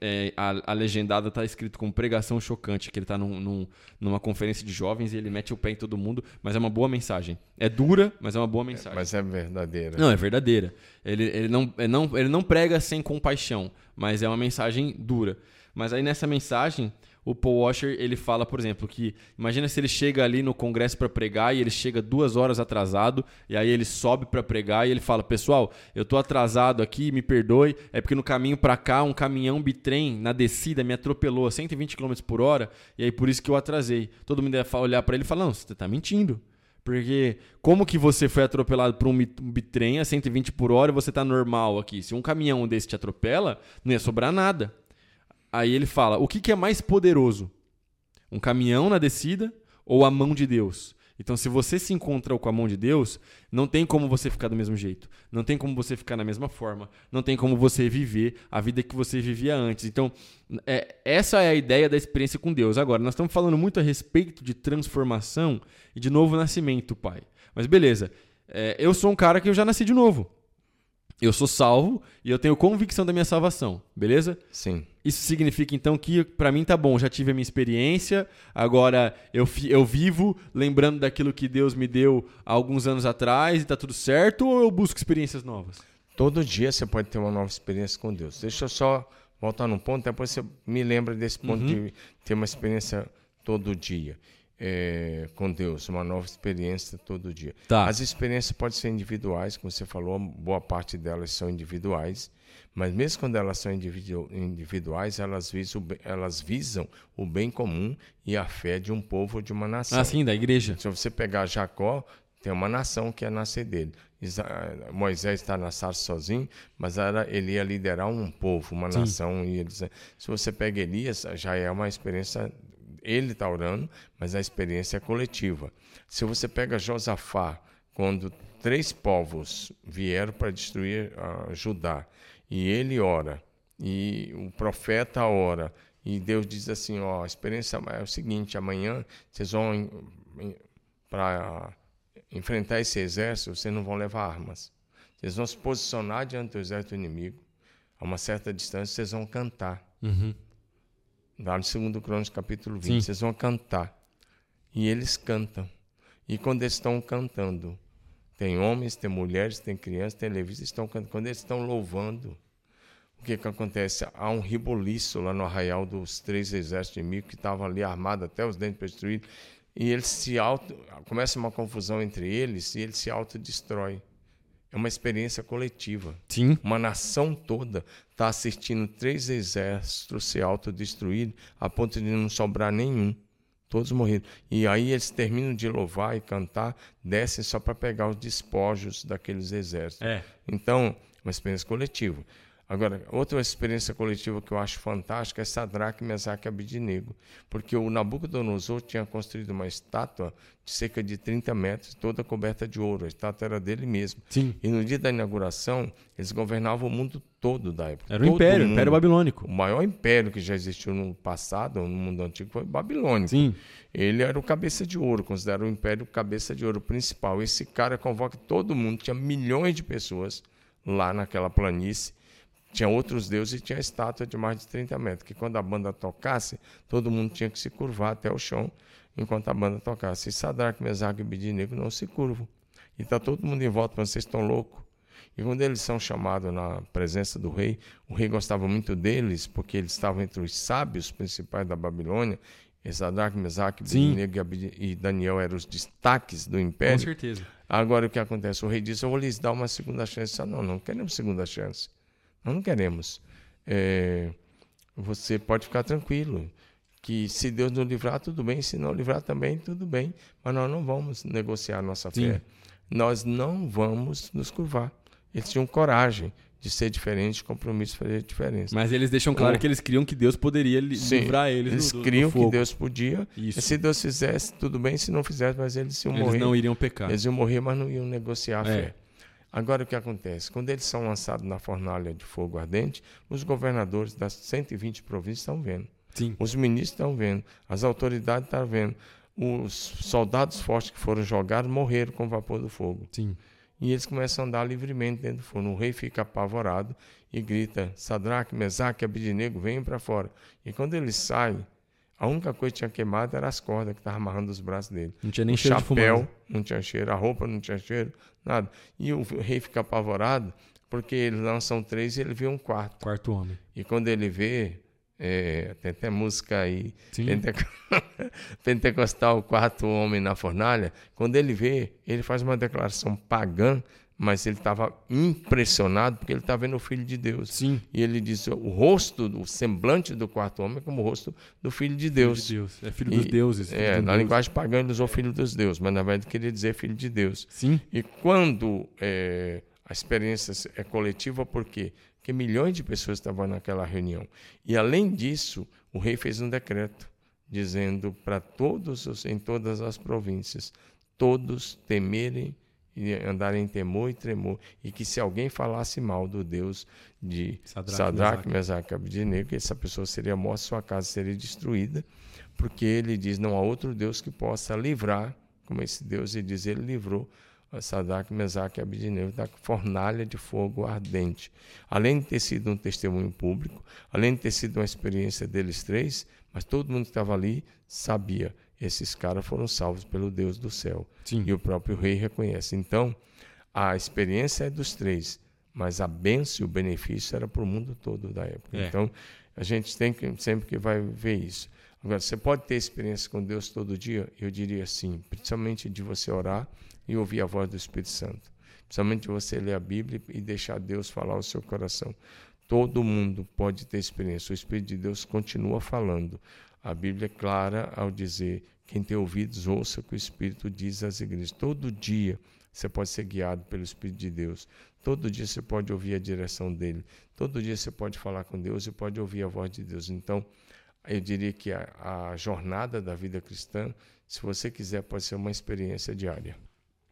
[SPEAKER 1] É, a, a legendada tá escrito com pregação chocante, que ele tá num, num- numa conferência de jovens e ele mete o pé em todo mundo, mas é uma boa mensagem. É dura, mas é uma boa mensagem.
[SPEAKER 2] Mas é verdadeira.
[SPEAKER 1] Não, é verdadeira. Ele, ele, não, ele, não, ele não prega sem compaixão, mas é uma mensagem dura. Mas aí nessa mensagem, o Paul Washer ele fala, por exemplo, que imagina se ele chega ali no congresso para pregar e ele chega duas horas atrasado e aí ele sobe para pregar e ele fala, pessoal, eu tô atrasado aqui, me perdoe, é porque no caminho para cá um caminhão bitrem na descida me atropelou a 120 km por hora e aí por isso que eu atrasei. Todo mundo ia olhar para ele e falar, não, você tá mentindo. Porque como que você foi atropelado por um bitrem a 120 por hora e você tá normal aqui? Se um caminhão desse te atropela, não ia sobrar nada. Aí ele fala: o que, que é mais poderoso? Um caminhão na descida ou a mão de Deus? Então, se você se encontra com a mão de Deus, não tem como você ficar do mesmo jeito. Não tem como você ficar na mesma forma. Não tem como você viver a vida que você vivia antes. Então, é, essa é a ideia da experiência com Deus. Agora, nós estamos falando muito a respeito de transformação e de novo nascimento, pai. Mas beleza, é, eu sou um cara que eu já nasci de novo. Eu sou salvo e eu tenho convicção da minha salvação, beleza?
[SPEAKER 2] Sim.
[SPEAKER 1] Isso significa então que para mim tá bom, já tive a minha experiência, agora eu, eu vivo lembrando daquilo que Deus me deu há alguns anos atrás e tá tudo certo ou eu busco experiências novas?
[SPEAKER 2] Todo dia você pode ter uma nova experiência com Deus. Deixa eu só voltar num ponto, depois você me lembra desse ponto uhum. de ter uma experiência todo dia é, com Deus, uma nova experiência todo dia.
[SPEAKER 1] Tá.
[SPEAKER 2] As experiências podem ser individuais, como você falou, boa parte delas são individuais, mas mesmo quando elas são individu individuais, elas visam, elas visam o bem comum e a fé de um povo ou de uma nação.
[SPEAKER 1] Ah, sim, da igreja.
[SPEAKER 2] Se você pegar Jacó, tem uma nação que é nascer dele. Moisés está na sarça sozinho, mas era, ele ia liderar um povo, uma Sim. nação. E ele, se você pega Elias, já é uma experiência ele está orando, mas a experiência é coletiva. Se você pega Josafá, quando três povos vieram para destruir Judá, e ele ora, e o profeta ora, e Deus diz assim: ó, a experiência é o seguinte, amanhã vocês vão para enfrentar esse exército, vocês não vão levar armas. Vocês vão se posicionar diante do exército inimigo, a uma certa distância, vocês vão cantar.
[SPEAKER 1] Uhum.
[SPEAKER 2] Lá no 2 Crônicas, capítulo 20. Sim. Vocês vão cantar. E eles cantam. E quando eles estão cantando, tem homens, tem mulheres, tem crianças, tem levitas, estão cantando. Quando eles estão louvando, o que, que acontece? Há um riboliço lá no arraial dos três exércitos inimigos que estavam ali armados até os dentes para destruir. E eles se auto. Começa uma confusão entre eles e eles se autodestroem. É uma experiência coletiva.
[SPEAKER 1] Sim.
[SPEAKER 2] Uma nação toda está assistindo três exércitos se autodestruir a ponto de não sobrar nenhum. Todos morreram. E aí eles terminam de louvar e cantar, descem só para pegar os despojos daqueles exércitos.
[SPEAKER 1] É.
[SPEAKER 2] Então, uma experiência coletiva. Agora, outra experiência coletiva que eu acho fantástica é Sadraque, Mesaque e Abidinego, porque o Nabucodonosor tinha construído uma estátua de cerca de 30 metros, toda coberta de ouro. A estátua era dele mesmo.
[SPEAKER 1] Sim.
[SPEAKER 2] E no dia da inauguração, eles governavam o mundo todo da época.
[SPEAKER 1] Era o Império, o Império Babilônico.
[SPEAKER 2] O maior império que já existiu no passado, no mundo antigo, foi o Babilônico.
[SPEAKER 1] Sim.
[SPEAKER 2] Ele era o cabeça de ouro, considera o império cabeça de ouro principal. Esse cara convoca todo mundo, tinha milhões de pessoas lá naquela planície tinha outros deuses e tinha estátua de mais de 30 metros, que quando a banda tocasse, todo mundo tinha que se curvar até o chão enquanto a banda tocasse. E Sadraque, Mesaque e Abidinego não se curvam. E está todo mundo em volta, vocês estão loucos. E quando eles são chamados na presença do rei, o rei gostava muito deles, porque eles estavam entre os sábios principais da Babilônia. Sadraque, Mesaque, Abidinego e Daniel eram os destaques do império.
[SPEAKER 1] Com certeza.
[SPEAKER 2] Agora o que acontece? O rei disse: Eu vou lhes dar uma segunda chance. Não, não queremos segunda chance. Nós não queremos. É, você pode ficar tranquilo que se Deus nos livrar, tudo bem, se não livrar também, tudo bem, mas nós não vamos negociar nossa Sim. fé. Nós não vamos nos curvar. Eles tinham coragem de ser diferente, compromisso fazer diferença.
[SPEAKER 1] Mas eles deixam claro o... que eles criam que Deus poderia Sim, livrar eles
[SPEAKER 2] Eles
[SPEAKER 1] do,
[SPEAKER 2] criam
[SPEAKER 1] do
[SPEAKER 2] que Deus podia.
[SPEAKER 1] Isso.
[SPEAKER 2] E se Deus fizesse, tudo bem, se não fizesse, mas eles iam
[SPEAKER 1] eles
[SPEAKER 2] morrer.
[SPEAKER 1] Eles não iriam pecar.
[SPEAKER 2] Eles iam morrer, mas não iam negociar a
[SPEAKER 1] é.
[SPEAKER 2] fé. Agora o que acontece? Quando eles são lançados na fornalha de fogo ardente, os governadores das 120 províncias estão vendo.
[SPEAKER 1] Sim.
[SPEAKER 2] Os ministros estão vendo, as autoridades estão vendo. Os soldados fortes que foram jogados morreram com o vapor do fogo.
[SPEAKER 1] Sim.
[SPEAKER 2] E eles começam a andar livremente dentro do forno. O rei fica apavorado e grita: Sadraque, Mesaque, Abidinego, venham para fora. E quando ele sai, a única coisa que tinha queimado era as cordas que estavam amarrando os braços dele.
[SPEAKER 1] Não tinha nem
[SPEAKER 2] o
[SPEAKER 1] cheiro
[SPEAKER 2] chapéu,
[SPEAKER 1] de
[SPEAKER 2] não tinha cheiro, a roupa não tinha cheiro, nada. E o rei fica apavorado, porque eles lançam três e ele vê um quarto.
[SPEAKER 1] Quarto homem.
[SPEAKER 2] E quando ele vê, é, tem até música aí, Penteco... Pentecostal, quarto homem na fornalha, quando ele vê, ele faz uma declaração pagã mas ele estava impressionado porque ele estava vendo o Filho de Deus.
[SPEAKER 1] Sim.
[SPEAKER 2] E ele disse: o rosto, o semblante do quarto homem é como o rosto do Filho de Deus.
[SPEAKER 1] Filho de Deus. É filho dos deuses. Filho
[SPEAKER 2] é,
[SPEAKER 1] do
[SPEAKER 2] na
[SPEAKER 1] Deus.
[SPEAKER 2] linguagem pagã ele usou Filho dos deuses, mas na verdade queria dizer Filho de Deus.
[SPEAKER 1] Sim.
[SPEAKER 2] E quando é, a experiência é coletiva, por quê? porque milhões de pessoas estavam naquela reunião. E além disso, o rei fez um decreto dizendo para todos os, em todas as províncias, todos temerem e andarem em temor e tremor, e que se alguém falasse mal do Deus de Sadraque, Mesaque e Abednego, essa pessoa seria morta, sua casa seria destruída, porque ele diz, não há outro Deus que possa livrar, como esse Deus, e diz, ele livrou Sadraque, Mesaque e Abednego da fornalha de fogo ardente. Além de ter sido um testemunho público, além de ter sido uma experiência deles três, mas todo mundo que estava ali sabia, esses caras foram salvos pelo Deus do céu.
[SPEAKER 1] Sim.
[SPEAKER 2] E o próprio rei reconhece. Então, a experiência é dos três, mas a bênção e o benefício era para o mundo todo da época.
[SPEAKER 1] É.
[SPEAKER 2] Então, a gente tem que sempre que vai ver isso. Agora, você pode ter experiência com Deus todo dia? Eu diria sim, principalmente de você orar e ouvir a voz do Espírito Santo. Principalmente de você ler a Bíblia e deixar Deus falar ao seu coração. Todo mundo pode ter experiência. O Espírito de Deus continua falando. A Bíblia é clara ao dizer: quem tem ouvidos, ouça o que o Espírito diz às igrejas. Todo dia você pode ser guiado pelo Espírito de Deus. Todo dia você pode ouvir a direção dele. Todo dia você pode falar com Deus e pode ouvir a voz de Deus. Então, eu diria que a, a jornada da vida cristã, se você quiser, pode ser uma experiência diária.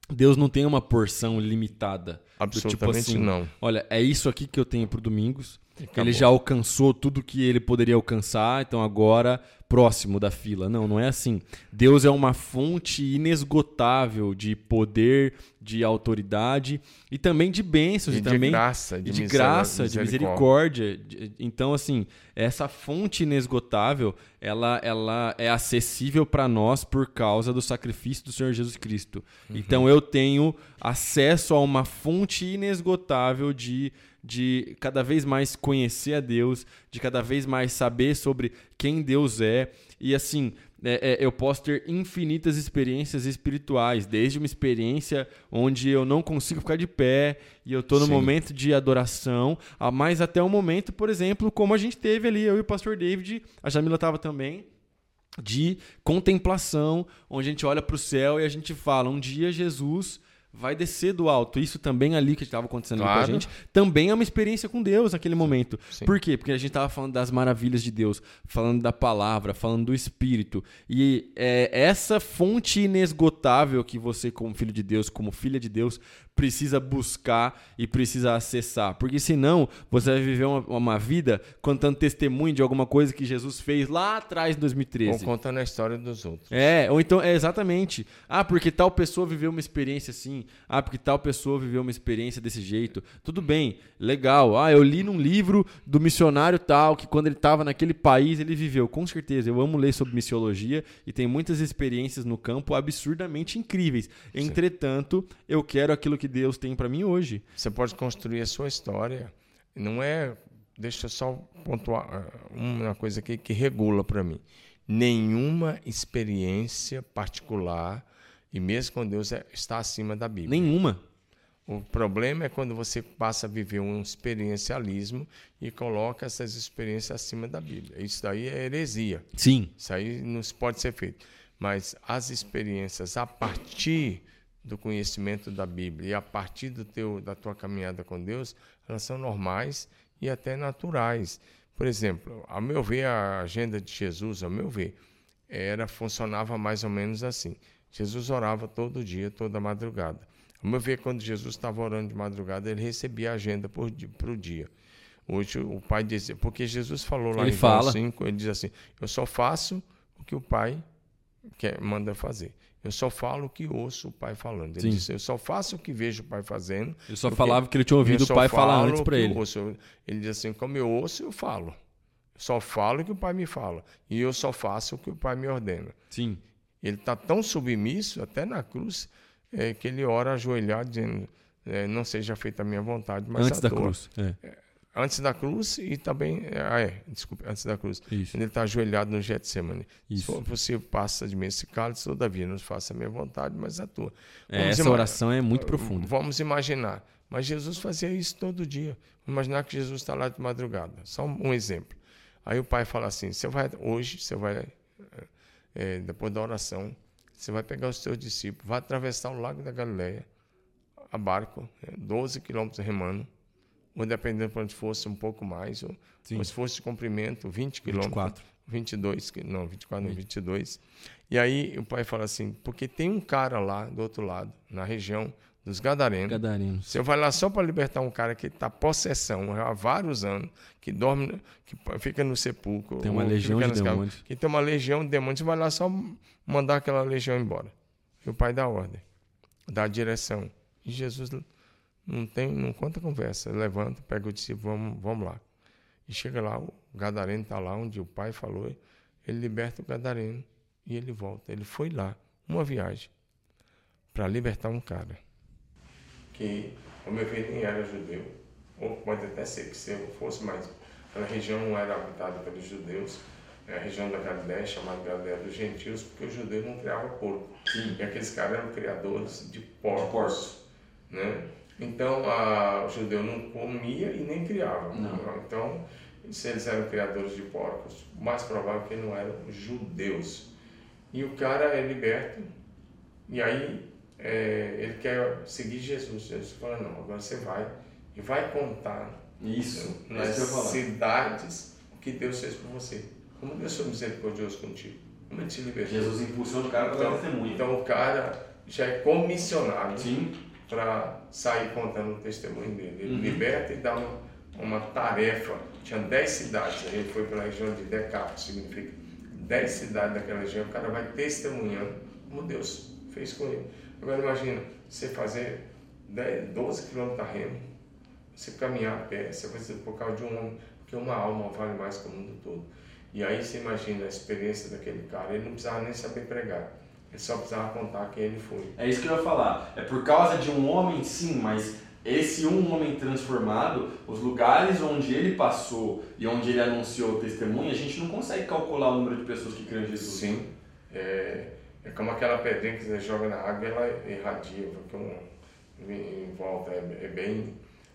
[SPEAKER 1] Deus não tem uma porção limitada.
[SPEAKER 2] Absolutamente
[SPEAKER 1] tipo assim,
[SPEAKER 2] não.
[SPEAKER 1] Olha, é isso aqui que eu tenho pro Domingos.
[SPEAKER 2] Acabou.
[SPEAKER 1] Ele já alcançou tudo que ele poderia alcançar, então agora próximo da fila. Não, não é assim. Deus é uma fonte inesgotável de poder, de autoridade e também de bênçãos
[SPEAKER 2] E
[SPEAKER 1] e,
[SPEAKER 2] de
[SPEAKER 1] também
[SPEAKER 2] graça, de
[SPEAKER 1] de graça, de
[SPEAKER 2] misericórdia.
[SPEAKER 1] misericórdia. De- Então, assim, essa fonte inesgotável, ela, ela é acessível para nós por causa do sacrifício do Senhor Jesus Cristo.
[SPEAKER 2] Uhum.
[SPEAKER 1] Então, eu tenho acesso a uma fonte inesgotável de, de cada vez mais conhecer a Deus, de cada vez mais saber sobre quem Deus é. E, assim, é, é, eu posso ter infinitas experiências espirituais, desde uma experiência onde eu não consigo ficar de pé e eu estou no
[SPEAKER 2] Sim.
[SPEAKER 1] momento de adoração, a- mas até um momento, por exemplo, como a gente teve ali, eu e o pastor David, a Jamila estava também, de contemplação, onde a gente olha para o céu e a gente fala: um dia Jesus vai descer do alto. Isso também ali que estava acontecendo ali com a
[SPEAKER 2] Claro.
[SPEAKER 1] gente, também é uma experiência com Deus naquele momento.
[SPEAKER 2] Sim.
[SPEAKER 1] Por quê? Porque a gente estava falando das maravilhas de Deus, falando da palavra, falando do Espírito. E é essa fonte inesgotável que você, como filho de Deus, como filha de Deus, precisa buscar e precisa acessar. Porque senão você vai viver uma, uma vida contando testemunho de alguma coisa que Jesus fez lá atrás, em
[SPEAKER 2] Ou
[SPEAKER 1] 2013.
[SPEAKER 2] contando a história dos outros.
[SPEAKER 1] É, ou então, é exatamente. Ah, porque tal pessoa viveu uma experiência assim. Ah, porque tal pessoa viveu uma experiência desse jeito. Tudo bem, legal. Ah, eu li num livro do missionário tal, que quando ele estava naquele país ele viveu. Com certeza, eu amo ler sobre missiologia e tem muitas experiências no campo absurdamente incríveis. Entretanto, eu quero aquilo que Deus tem para mim hoje.
[SPEAKER 2] Você pode construir a sua história. Não é. Deixa eu só pontuar ah, uma coisa aqui que regula para mim. Nenhuma experiência particular, e mesmo com Deus, é- está acima da Bíblia.
[SPEAKER 1] Nenhuma.
[SPEAKER 2] O problema é quando você passa a viver um experiencialismo e coloca essas experiências acima da Bíblia. Isso daí é heresia.
[SPEAKER 1] Sim.
[SPEAKER 2] Isso aí não pode ser feito. Mas as experiências a partir do conhecimento da Bíblia e a partir do teu, da tua caminhada com Deus, elas são normais e até naturais. Por exemplo, ao meu ver, a agenda de Jesus, ao meu ver, era funcionava mais ou menos assim. Jesus orava todo dia, toda madrugada. Ao meu ver, quando Jesus estava orando de madrugada, ele recebia a agenda para o dia. Hoje o pai dizia, porque Jesus falou lá
[SPEAKER 1] Ele
[SPEAKER 2] em
[SPEAKER 1] fala.
[SPEAKER 2] João 5, ele diz assim: Eu só faço o que o pai quer, manda fazer. Eu só falo o que ouço o pai falando. Ele
[SPEAKER 1] Sim.
[SPEAKER 2] disse: Eu só faço o que vejo o pai fazendo.
[SPEAKER 1] Ele só falava que ele tinha ouvido
[SPEAKER 2] eu
[SPEAKER 1] o pai falar antes para
[SPEAKER 2] eu
[SPEAKER 1] ele.
[SPEAKER 2] ouço. Eu- Ele diz assim: Como eu ouço, eu falo. Eu só falo o que o pai me fala. E eu só faço o que o pai me ordena.
[SPEAKER 1] Sim.
[SPEAKER 2] Ele está tão submisso, até na cruz, é, que ele ora ajoelhado, dizendo: é, Não seja feita a minha vontade, mas
[SPEAKER 1] Antes
[SPEAKER 2] a
[SPEAKER 1] da
[SPEAKER 2] tua.
[SPEAKER 1] cruz. É,
[SPEAKER 2] Antes da cruz e também. Ah, é, desculpe, antes da cruz.
[SPEAKER 1] isso.
[SPEAKER 2] Quando ele está ajoelhado no Getsemane. Se
[SPEAKER 1] Isso.
[SPEAKER 2] for possível, passa de mim esse cálice, todavia, não faça a minha vontade, mas a tua.
[SPEAKER 1] É, essa oração é muito profunda.
[SPEAKER 2] Vamos imaginar. Mas Jesus fazia isso todo dia. Vamos imaginar que Jesus está lá de madrugada. Só um exemplo. Aí o pai fala assim: você vai hoje, você vai é, depois da oração, você vai pegar os seus discípulos, vai atravessar o lago da Galileia a barco, é, 12 quilômetros remando, ou dependendo de onde fosse, um pouco mais, ou, ou se fosse de comprimento, 20 quilômetros.
[SPEAKER 1] 24.
[SPEAKER 2] 22, que- não, 24 não, 22. E aí o pai fala assim, porque tem um cara lá do outro lado, na região dos Gadarenos,
[SPEAKER 1] Gadarenos.
[SPEAKER 2] você vai lá só para libertar um cara que está possessão há vários anos, que dorme, que fica no sepulcro.
[SPEAKER 1] Tem uma legião de demônios.
[SPEAKER 2] Que tem uma legião de demônios. Você vai lá só mandar aquela legião embora. E o pai dá ordem, dá a direção. E Jesus não tem, não conta conversa. Levanta, pega o discípulo, vamos, vamos lá. E chega lá, o Gadareno está lá onde o pai falou, ele liberta o Gadareno e ele volta. Ele foi lá, uma viagem, para libertar um cara que, ao meu ver, nem era judeu, ou pode até ser que se eu fosse, mas aquela região não era habitada pelos judeus, é a região da Galiléia, chamada Galiléia dos Gentios, porque os judeus não criavam porco.
[SPEAKER 1] Sim.
[SPEAKER 2] E aqueles caras eram criadores de porcos.
[SPEAKER 1] porcos.
[SPEAKER 2] Né? Então, a, o judeu não comia e nem criava.
[SPEAKER 1] Não.
[SPEAKER 2] Então, se eles eram criadores de porcos, mais provável que não eram judeus. E o cara é liberto, e aí é, ele quer seguir Jesus. Jesus fala, não, agora você vai e vai contar
[SPEAKER 1] Isso.
[SPEAKER 2] nas
[SPEAKER 1] isso
[SPEAKER 2] cidades o que Deus fez por você. Como Deus foi misericordioso contigo. Como ele te libertou.
[SPEAKER 1] Jesus impulsiona o cara para
[SPEAKER 2] Então,
[SPEAKER 1] testemunho.
[SPEAKER 2] então o cara já é comissionado
[SPEAKER 1] Sim.
[SPEAKER 2] Para sair contando o testemunho dele. Ele
[SPEAKER 1] Uhum.
[SPEAKER 2] liberta e dá uma, uma tarefa. Tinha 10 cidades, aí ele foi pela região de Decapos, significa 10 cidades daquela região, o cara vai testemunhando como Deus fez com ele. Agora imagina, você fazer 10, 12 quilômetros a remo, você caminhar a pé, você vai ser por causa de um homem, porque uma alma vale mais que o mundo todo. E aí você imagina a experiência daquele cara, ele não precisava nem saber pregar, ele só precisava contar quem ele foi.
[SPEAKER 1] É isso que eu ia falar. É por causa de um homem, sim, mas esse um homem transformado, os lugares onde ele passou e onde ele anunciou o testemunho, a gente não consegue calcular o número de pessoas que creem em Jesus.
[SPEAKER 2] Sim. É, é como aquela pedrinha que você joga na água e ela irradia, porque um, em volta. É, é bem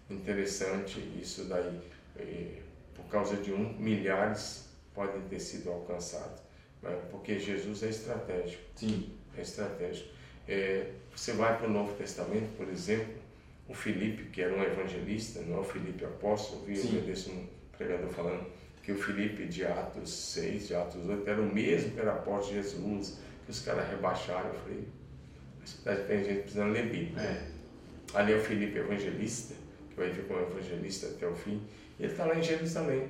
[SPEAKER 2] interessante isso daí. É, por causa de um, milhares podem ter sido alcançados. Né? Porque Jesus é estratégico.
[SPEAKER 1] Sim.
[SPEAKER 2] É estratégico. É, você vai para o Novo Testamento, por exemplo, o Filipe, que era um evangelista, não é o Filipe apóstolo, eu vi desse um pregador falando que o Filipe de Atos 6, de Atos 8, era o mesmo que era apóstolo de Jesus, que os caras rebaixaram. Eu falei, tem gente precisando ler Bíblia.
[SPEAKER 1] É.
[SPEAKER 2] Ali é o Filipe evangelista, que vai vir como evangelista até o fim, e ele está lá em Jerusalém.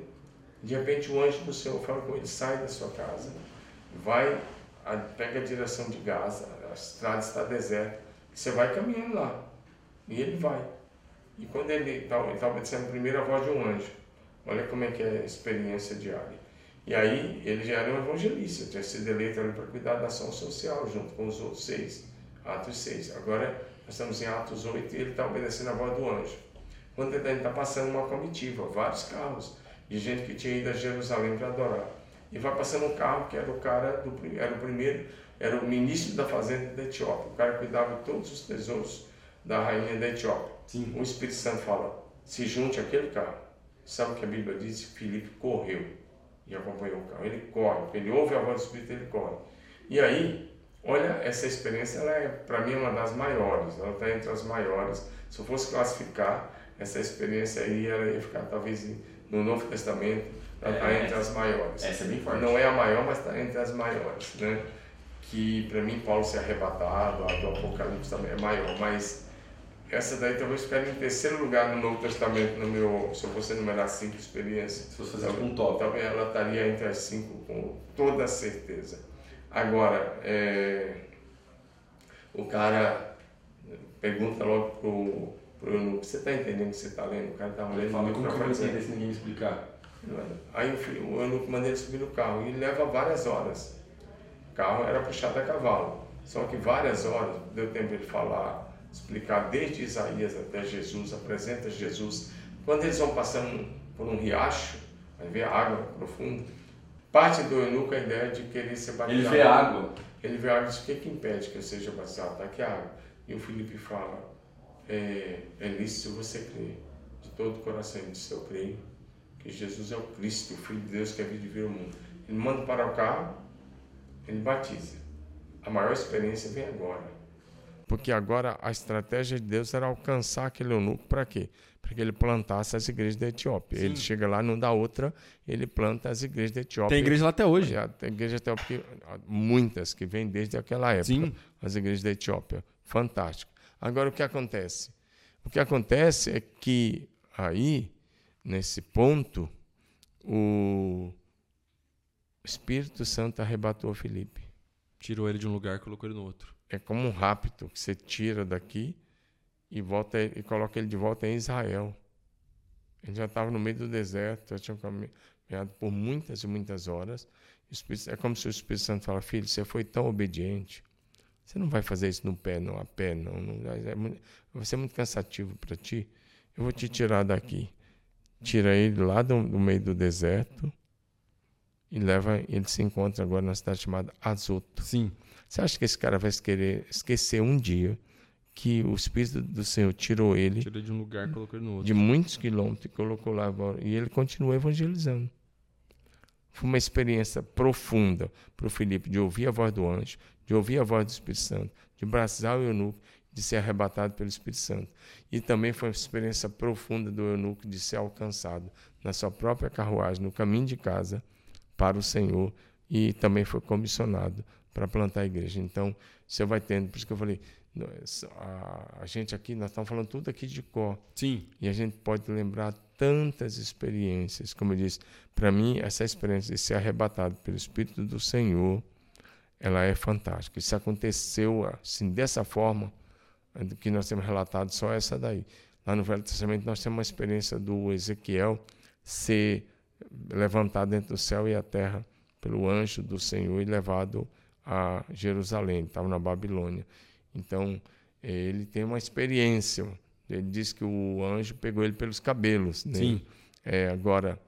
[SPEAKER 2] De repente o anjo do Senhor fala com ele, sai da sua casa, vai, pega a direção de Gaza, a estrada está deserta, você vai caminhando lá. E ele vai. E quando ele está tá obedecendo a voz de um anjo, olha como é que é a experiência diária. E aí ele já era um evangelista, tinha sido eleito para cuidar da ação social, junto com os outros seis, Atos 6. Agora nós estamos em Atos 8 e ele está obedecendo a voz do anjo. Quando ele está passando uma comitiva, vários carros, de gente que tinha ido a Jerusalém para adorar. E vai passando um carro que era o cara, do, era o primeiro, era o ministro da fazenda da Etiópia. O cara cuidava de todos os tesouros da rainha da Etiópia.
[SPEAKER 1] Sim.
[SPEAKER 2] O Espírito Santo fala, se junte àquele carro. Sabe o que a Bíblia diz? Filipe correu e acompanhou o carro. Ele corre, ele ouve a voz do Espírito, ele corre. E aí, olha, essa experiência, ela é, para mim, uma das maiores. Ela está entre as maiores. Se eu fosse classificar essa experiência aí, ela ia ficar talvez no Novo Testamento, ela está
[SPEAKER 1] É,
[SPEAKER 2] entre as maiores.
[SPEAKER 1] Essa é bem forte.
[SPEAKER 2] Não é a maior, mas está entre as maiores, né? Que para mim Paulo ser arrebatado, a do Apocalipse também é maior, mas essa daí talvez ficaria em terceiro lugar no Novo Testamento, no meu, se eu fosse enumerar cinco experiências.
[SPEAKER 1] Se fosse fazer um top.
[SPEAKER 2] Talvez ela estaria entre as cinco com toda certeza. Agora, é, o cara pergunta logo pro, pro eunuco, você está entendendo o que você está lendo? O cara está lendo
[SPEAKER 1] fala, como que eu vou
[SPEAKER 2] fazer.
[SPEAKER 1] entender se ninguém me explicar?
[SPEAKER 2] Aí o, fi- o eunuco manda ele subir no carro e leva várias horas. O carro era puxado a cavalo. Só que várias horas, deu tempo de ele falar, explicar desde Isaías até Jesus, apresenta Jesus. Quando eles vão passando por um riacho, vai ver a água profunda, parte do eunuco a ideia de querer ser batizado.
[SPEAKER 1] Ele vê água.
[SPEAKER 2] Ele vê a água e diz, o que, que impede que eu seja batizado? Está aqui a água. E o Felipe fala, é, é lícito você crer de todo o coração. Ele disse, eu creio que Jesus é o Cristo, o Filho de Deus que é vir de vir ao mundo. Ele manda para o carro, ele batiza. A maior experiência vem agora. Porque agora a estratégia de Deus era alcançar aquele eunuco para quê? Para que ele plantasse as igrejas da Etiópia.
[SPEAKER 1] Sim.
[SPEAKER 2] Ele chega lá, não dá outra, ele planta as igrejas da Etiópia.
[SPEAKER 1] Tem igreja lá até hoje.
[SPEAKER 2] Tem igreja da Etiópia, muitas que vêm desde aquela época.
[SPEAKER 1] Sim.
[SPEAKER 2] As igrejas da Etiópia. Fantástico. Agora, o que acontece? O que acontece é que aí, nesse ponto, o Espírito Santo arrebatou Felipe.
[SPEAKER 1] Tirou ele de um lugar e colocou ele no outro.
[SPEAKER 2] É como um rapto que você tira daqui e volta e coloca ele de volta em Israel. Ele já estava no meio do deserto, já tinha caminhado por muitas e muitas horas. É como se o Espírito Santo fala, filho, você foi tão obediente, você não vai fazer isso no pé, não, a pé, não. não é vai ser muito cansativo para ti. Eu vou te tirar daqui. Tira ele lá do, do meio do deserto e leva. Ele se encontra agora na cidade chamada Azoto.
[SPEAKER 1] Sim.
[SPEAKER 2] Você acha que esse cara vai querer esquecer um dia que o Espírito do Senhor tirou ele
[SPEAKER 1] Tirou de um lugar colocou ele no outro.
[SPEAKER 2] de muitos quilômetros e colocou lá agora, e ele continua evangelizando. Foi uma experiência profunda para o Felipe de ouvir a voz do anjo, de ouvir a voz do Espírito Santo, de braçar o eunuco, de ser arrebatado pelo Espírito Santo. E também foi uma experiência profunda do eunuco de ser alcançado na sua própria carruagem, no caminho de casa, para o Senhor, e também foi comissionado para plantar a igreja. Então, você vai tendo, por isso que eu falei, a, gente aqui, nós estamos falando tudo aqui de cor.
[SPEAKER 1] Sim.
[SPEAKER 2] E a gente pode lembrar tantas experiências. Como eu disse, para mim, essa experiência de ser arrebatado pelo Espírito do Senhor, ela é fantástica. Isso aconteceu assim, dessa forma, que nós temos relatado, só essa daí. Lá no Velho Testamento, nós temos uma experiência do Ezequiel ser levantado entre o céu e a terra pelo anjo do Senhor e levado a Jerusalém, estava na Babilônia. Então, ele tem uma experiência. Ele diz que o anjo pegou ele pelos cabelos. Né?
[SPEAKER 1] Sim.
[SPEAKER 2] É, agora,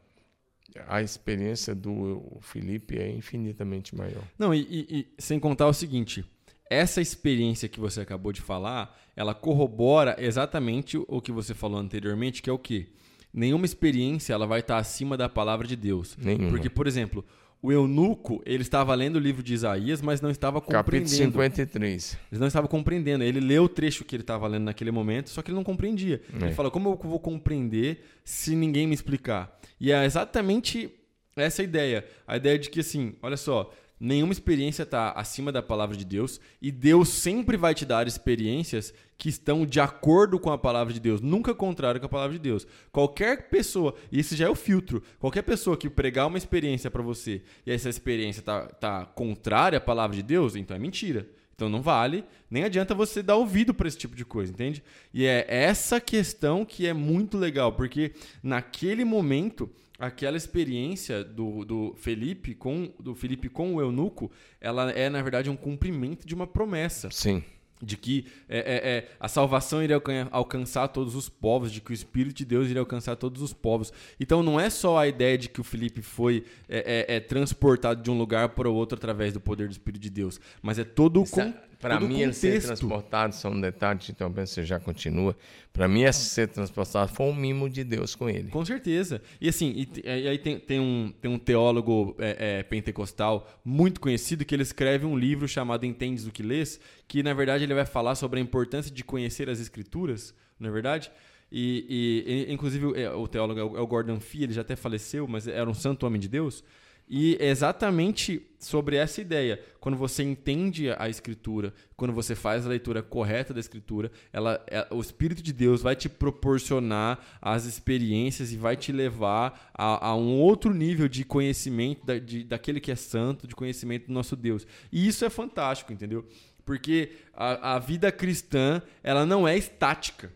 [SPEAKER 2] a experiência do Felipe é infinitamente maior.
[SPEAKER 1] Não, e, e, e, sem contar o seguinte: essa experiência que você acabou de falar, ela corrobora exatamente o que você falou anteriormente, que é o quê? Nenhuma experiência ela vai estar acima da palavra de Deus.
[SPEAKER 2] Nenhuma.
[SPEAKER 1] Porque, por exemplo, o eunuco, ele estava lendo o livro de Isaías, mas não estava compreendendo.
[SPEAKER 2] Capítulo 53.
[SPEAKER 1] Ele não estava compreendendo. Ele leu o trecho que ele estava lendo naquele momento, só que ele não compreendia. É. Ele fala: como eu vou compreender se ninguém me explicar? E é exatamente essa a ideia. A ideia de que, assim, olha só, nenhuma experiência está acima da palavra de Deus e Deus sempre vai te dar experiências que estão de acordo com a palavra de Deus, nunca contrário com a palavra de Deus. Qualquer pessoa, e esse já é o filtro, qualquer pessoa que pregar uma experiência para você e essa experiência tá, tá contrária à palavra de Deus, então é mentira. Então não vale, nem adianta você dar ouvido para esse tipo de coisa, entende? E é essa questão que é muito legal, porque naquele momento aquela experiência do, do Felipe com do Felipe com o eunuco, ela é na verdade um cumprimento de uma promessa.
[SPEAKER 2] Sim
[SPEAKER 1] de que é, é, é, a salvação iria alcançar todos os povos, de que o Espírito de Deus iria alcançar todos os povos. Então não é só a ideia de que o Felipe foi é, é, é transportado de um lugar para o outro através do poder do Espírito de Deus, mas é todo o
[SPEAKER 2] Para mim, ele ser transportado, só um detalhe, então você já continua. Para mim, esse ser transportado foi um mimo de Deus com ele.
[SPEAKER 1] Com certeza. E assim, e, e aí tem, tem, um, tem um teólogo pentecostal muito conhecido que ele escreve um livro chamado Entendes o que Lês, que na verdade ele vai falar sobre a importância de conhecer as escrituras, não é verdade? E, e inclusive é, o teólogo é, é o Gordon Fee, ele já até faleceu, mas era um santo homem de Deus. E exatamente sobre essa ideia, quando você entende a escritura, quando você faz a leitura correta da escritura, ela, é, o Espírito de Deus vai te proporcionar as experiências e vai te levar a, a um outro nível de conhecimento da, de, daquele que é santo, de conhecimento do nosso Deus. E isso é fantástico, entendeu? Porque a, a vida cristã, ela não é estática.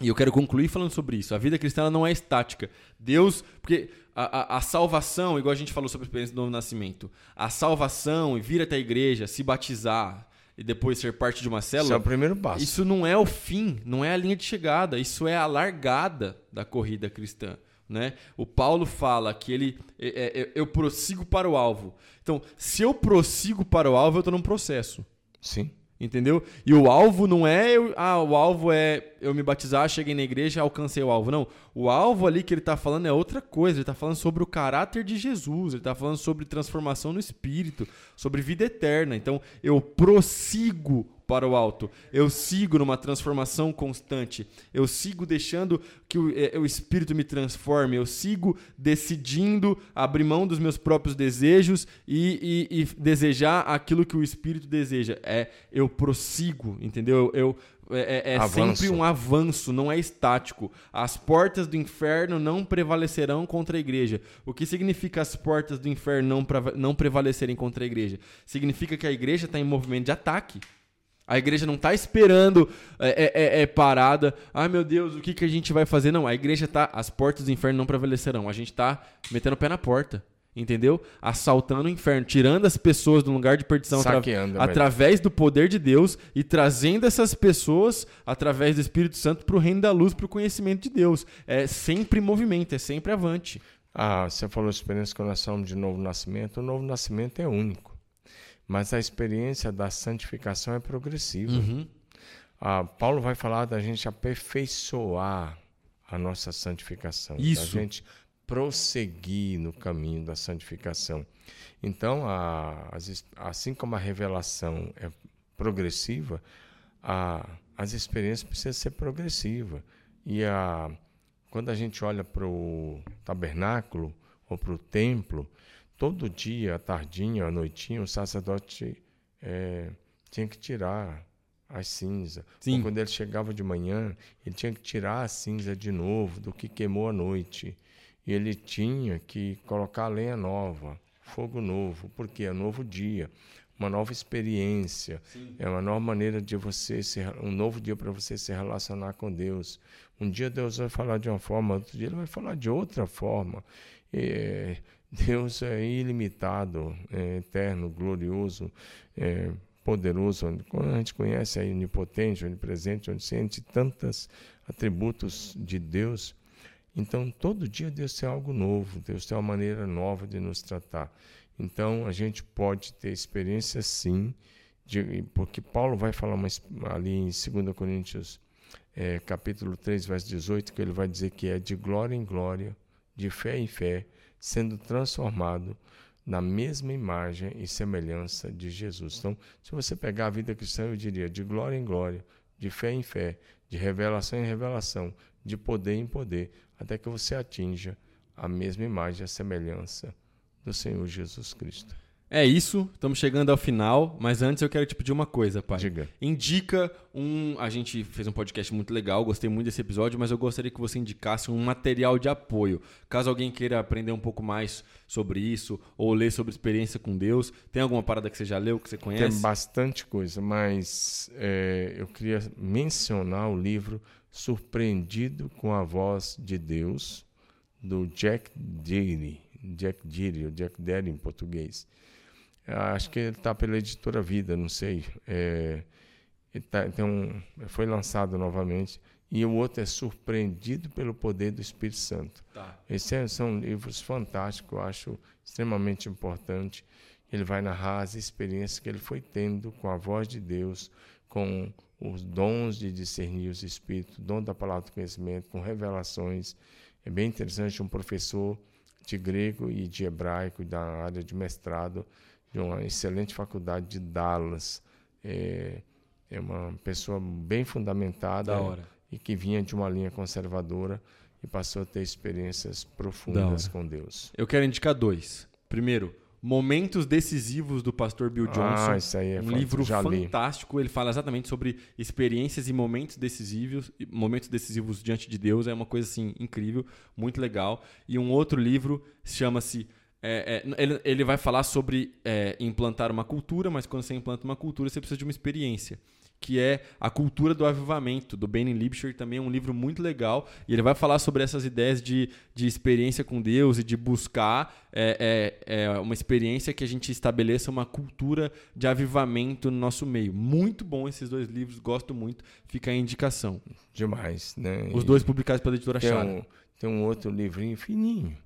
[SPEAKER 1] E eu quero concluir falando sobre isso. A vida cristã ela não é estática. Deus, porque a, a, a, salvação, igual a gente falou sobre a experiência do novo nascimento, a salvação e vir até a igreja, se batizar e depois ser parte de uma célula. Isso
[SPEAKER 2] é o primeiro passo.
[SPEAKER 1] Isso não é o fim, não é a linha de chegada, isso é a largada da corrida cristã. Né? O Paulo fala que ele é, é, é eu prossigo para o alvo. Então, se eu prossigo para o alvo, eu estou num processo.
[SPEAKER 2] Sim.
[SPEAKER 1] Entendeu? E o alvo não é, eu, ah, o alvo é eu me batizar, cheguei na igreja, alcancei o alvo. Não. O alvo ali que ele está falando é outra coisa. Ele está falando sobre o caráter de Jesus. Ele está falando sobre transformação no espírito, sobre vida eterna. Então, eu prossigo para o alto. Eu sigo numa transformação constante. Eu sigo deixando que o, é, o Espírito me transforme. Eu sigo decidindo abrir mão dos meus próprios desejos e, e, e desejar aquilo que o Espírito deseja. É, eu prossigo, entendeu? Eu, é, é, é sempre um avanço, não é estático. As portas do inferno não prevalecerão contra a igreja. O que significa as portas do inferno não, não prevalecerem contra a igreja? Significa que a igreja está em movimento de ataque. A igreja não está esperando é, é, é, é, parada. Ai meu Deus, o que, que a gente vai fazer? Não, a igreja está. As portas do inferno não prevalecerão. A gente está metendo o pé na porta entendeu? Assaltando o inferno, tirando as pessoas do lugar de perdição atra através do poder de Deus e trazendo essas pessoas através do Espírito Santo para o reino da luz, para o conhecimento de Deus. É sempre movimento, é sempre avante.
[SPEAKER 2] Ah, você falou experiência com nós de novo nascimento. O novo nascimento é único, mas a experiência da santificação é progressiva. Uhum. Ah, Paulo vai falar da gente aperfeiçoar a nossa santificação,
[SPEAKER 1] Isso.
[SPEAKER 2] da gente prosseguir no caminho da santificação. Então, a, assim como a revelação é progressiva, a, as experiências precisam ser progressivas. E a, quando a gente olha para o tabernáculo ou para o templo, todo dia, à tardinha, à noitinha, o sacerdote é, tinha que tirar as cinzas. Ou quando ele chegava de manhã, ele tinha que tirar a cinza de novo do que queimou à noite. E ele tinha que colocar lenha nova, fogo novo, porque é um novo dia, uma nova experiência, Sim. é uma nova maneira de você ser, um novo dia para você se relacionar com Deus. Um dia Deus vai falar de uma forma, outro dia ele vai falar de outra forma. É, Deus é ilimitado, é eterno, glorioso, é poderoso. Quando a gente conhece a onipotente, onipresente, onisciente, tantos atributos de Deus, então, todo dia Deus tem algo novo, Deus tem uma maneira nova de nos tratar. Então, a gente pode ter experiência sim, de, porque Paulo vai falar mais, ali em 2 Coríntios, é, capítulo 3, verso 18, que ele vai dizer que é de glória em glória, de fé em fé, sendo transformado na mesma imagem e semelhança de Jesus. Então, se você pegar a vida cristã, eu diria de glória em glória, de fé em fé, de revelação em revelação, de poder em poder, até que você atinja a mesma imagem, a semelhança do Senhor Jesus Cristo.
[SPEAKER 1] É isso, estamos chegando ao final, mas antes eu quero te pedir uma coisa, pai.
[SPEAKER 2] Diga.
[SPEAKER 1] Indica um. A gente fez um podcast muito legal, gostei muito desse episódio, mas eu gostaria que você indicasse um material de apoio. Caso alguém queira aprender um pouco mais sobre isso, ou ler sobre experiência com Deus, tem alguma parada que você já leu, que você conhece?
[SPEAKER 2] Tem bastante coisa, mas é, eu queria mencionar o livro Surpreendido com a Voz de Deus, do Jack Deary. Jack Deary, ou Jack Deary em português. Acho que ele está pela editora Vida, não sei. É, tá, um, foi lançado novamente. E o outro é Surpreendido pelo Poder do Espírito Santo.
[SPEAKER 1] Tá.
[SPEAKER 2] Esses são livros fantásticos, eu acho extremamente importante. Ele vai narrar as experiências que ele foi tendo com a voz de Deus, com os dons de discernir os espíritos, dom da palavra do conhecimento, com revelações. É bem interessante um professor de grego e de hebraico da área de mestrado de uma excelente faculdade de Dallas. É, é uma pessoa bem fundamentada e que vinha de uma linha conservadora e passou a ter experiências profundas com Deus.
[SPEAKER 1] Eu quero indicar dois. Primeiro, Momentos Decisivos do Pastor Bill Johnson.
[SPEAKER 2] Ah, isso aí é
[SPEAKER 1] um livro fantástico. Ele fala exatamente sobre experiências e momentos decisivos, momentos decisivos diante de Deus. É uma coisa assim incrível, muito legal. E um outro livro chama-se é, é, ele, ele vai falar sobre é, implantar uma cultura, mas quando você implanta uma cultura, você precisa de uma experiência que é A Cultura do Avivamento, do Benny Lipscher, também é um livro muito legal, e ele vai falar sobre essas ideias de, de experiência com Deus e de buscar é, é, é uma experiência que a gente estabeleça uma cultura de avivamento no nosso meio. Muito bom esses dois livros, gosto muito, fica a indicação.
[SPEAKER 2] Demais, né?
[SPEAKER 1] Os dois publicados pela editora Chara.
[SPEAKER 2] Um, tem um outro livrinho fininho,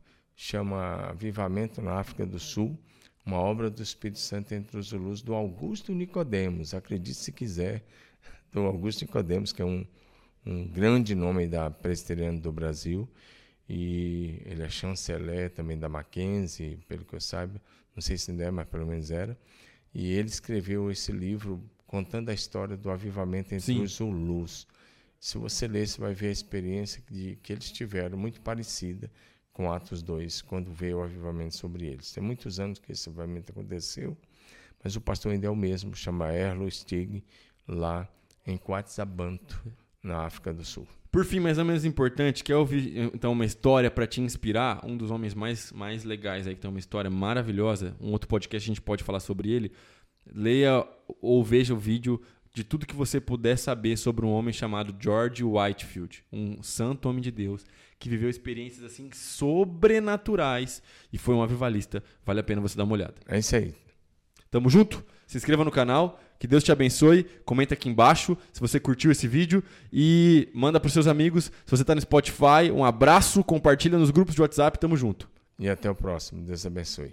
[SPEAKER 2] chama Avivamento na África do Sul, uma obra do Espírito Santo entre os Zulus, do Augusto Nicodemos, acredite se quiser, do Augusto Nicodemos, que é um, um grande nome da presbiteriana do Brasil, e ele é chanceler também da Mackenzie, pelo que eu saiba, não sei se ainda é, mas pelo menos era, e ele escreveu esse livro contando a história do avivamento entre
[SPEAKER 1] Sim.
[SPEAKER 2] os Zulus. Se você ler, você vai ver a experiência de, que eles tiveram, muito parecida com Atos 2, quando veio o avivamento sobre eles. Tem muitos anos que esse avivamento aconteceu, mas o pastor ainda é o mesmo, chama Erlo Stig, lá em Coatzabanto, na África do Sul.
[SPEAKER 1] Por fim, mais ou menos importante, quer ouvir então uma história para te inspirar? Um dos homens mais, mais legais aí, que tem uma história maravilhosa. Um outro podcast a gente pode falar sobre ele. Leia ou veja o vídeo de tudo que você puder saber sobre um homem chamado George Whitefield, um santo homem de Deus que viveu experiências assim sobrenaturais e foi um avivalista. Vale a pena você dar uma olhada.
[SPEAKER 2] É isso aí.
[SPEAKER 1] Tamo junto? Se inscreva no canal, que Deus te abençoe. Comenta aqui embaixo se você curtiu esse vídeo e manda pros seus amigos. Se você tá no Spotify, um abraço, compartilha nos grupos de WhatsApp, tamo junto.
[SPEAKER 2] E até o próximo. Deus abençoe.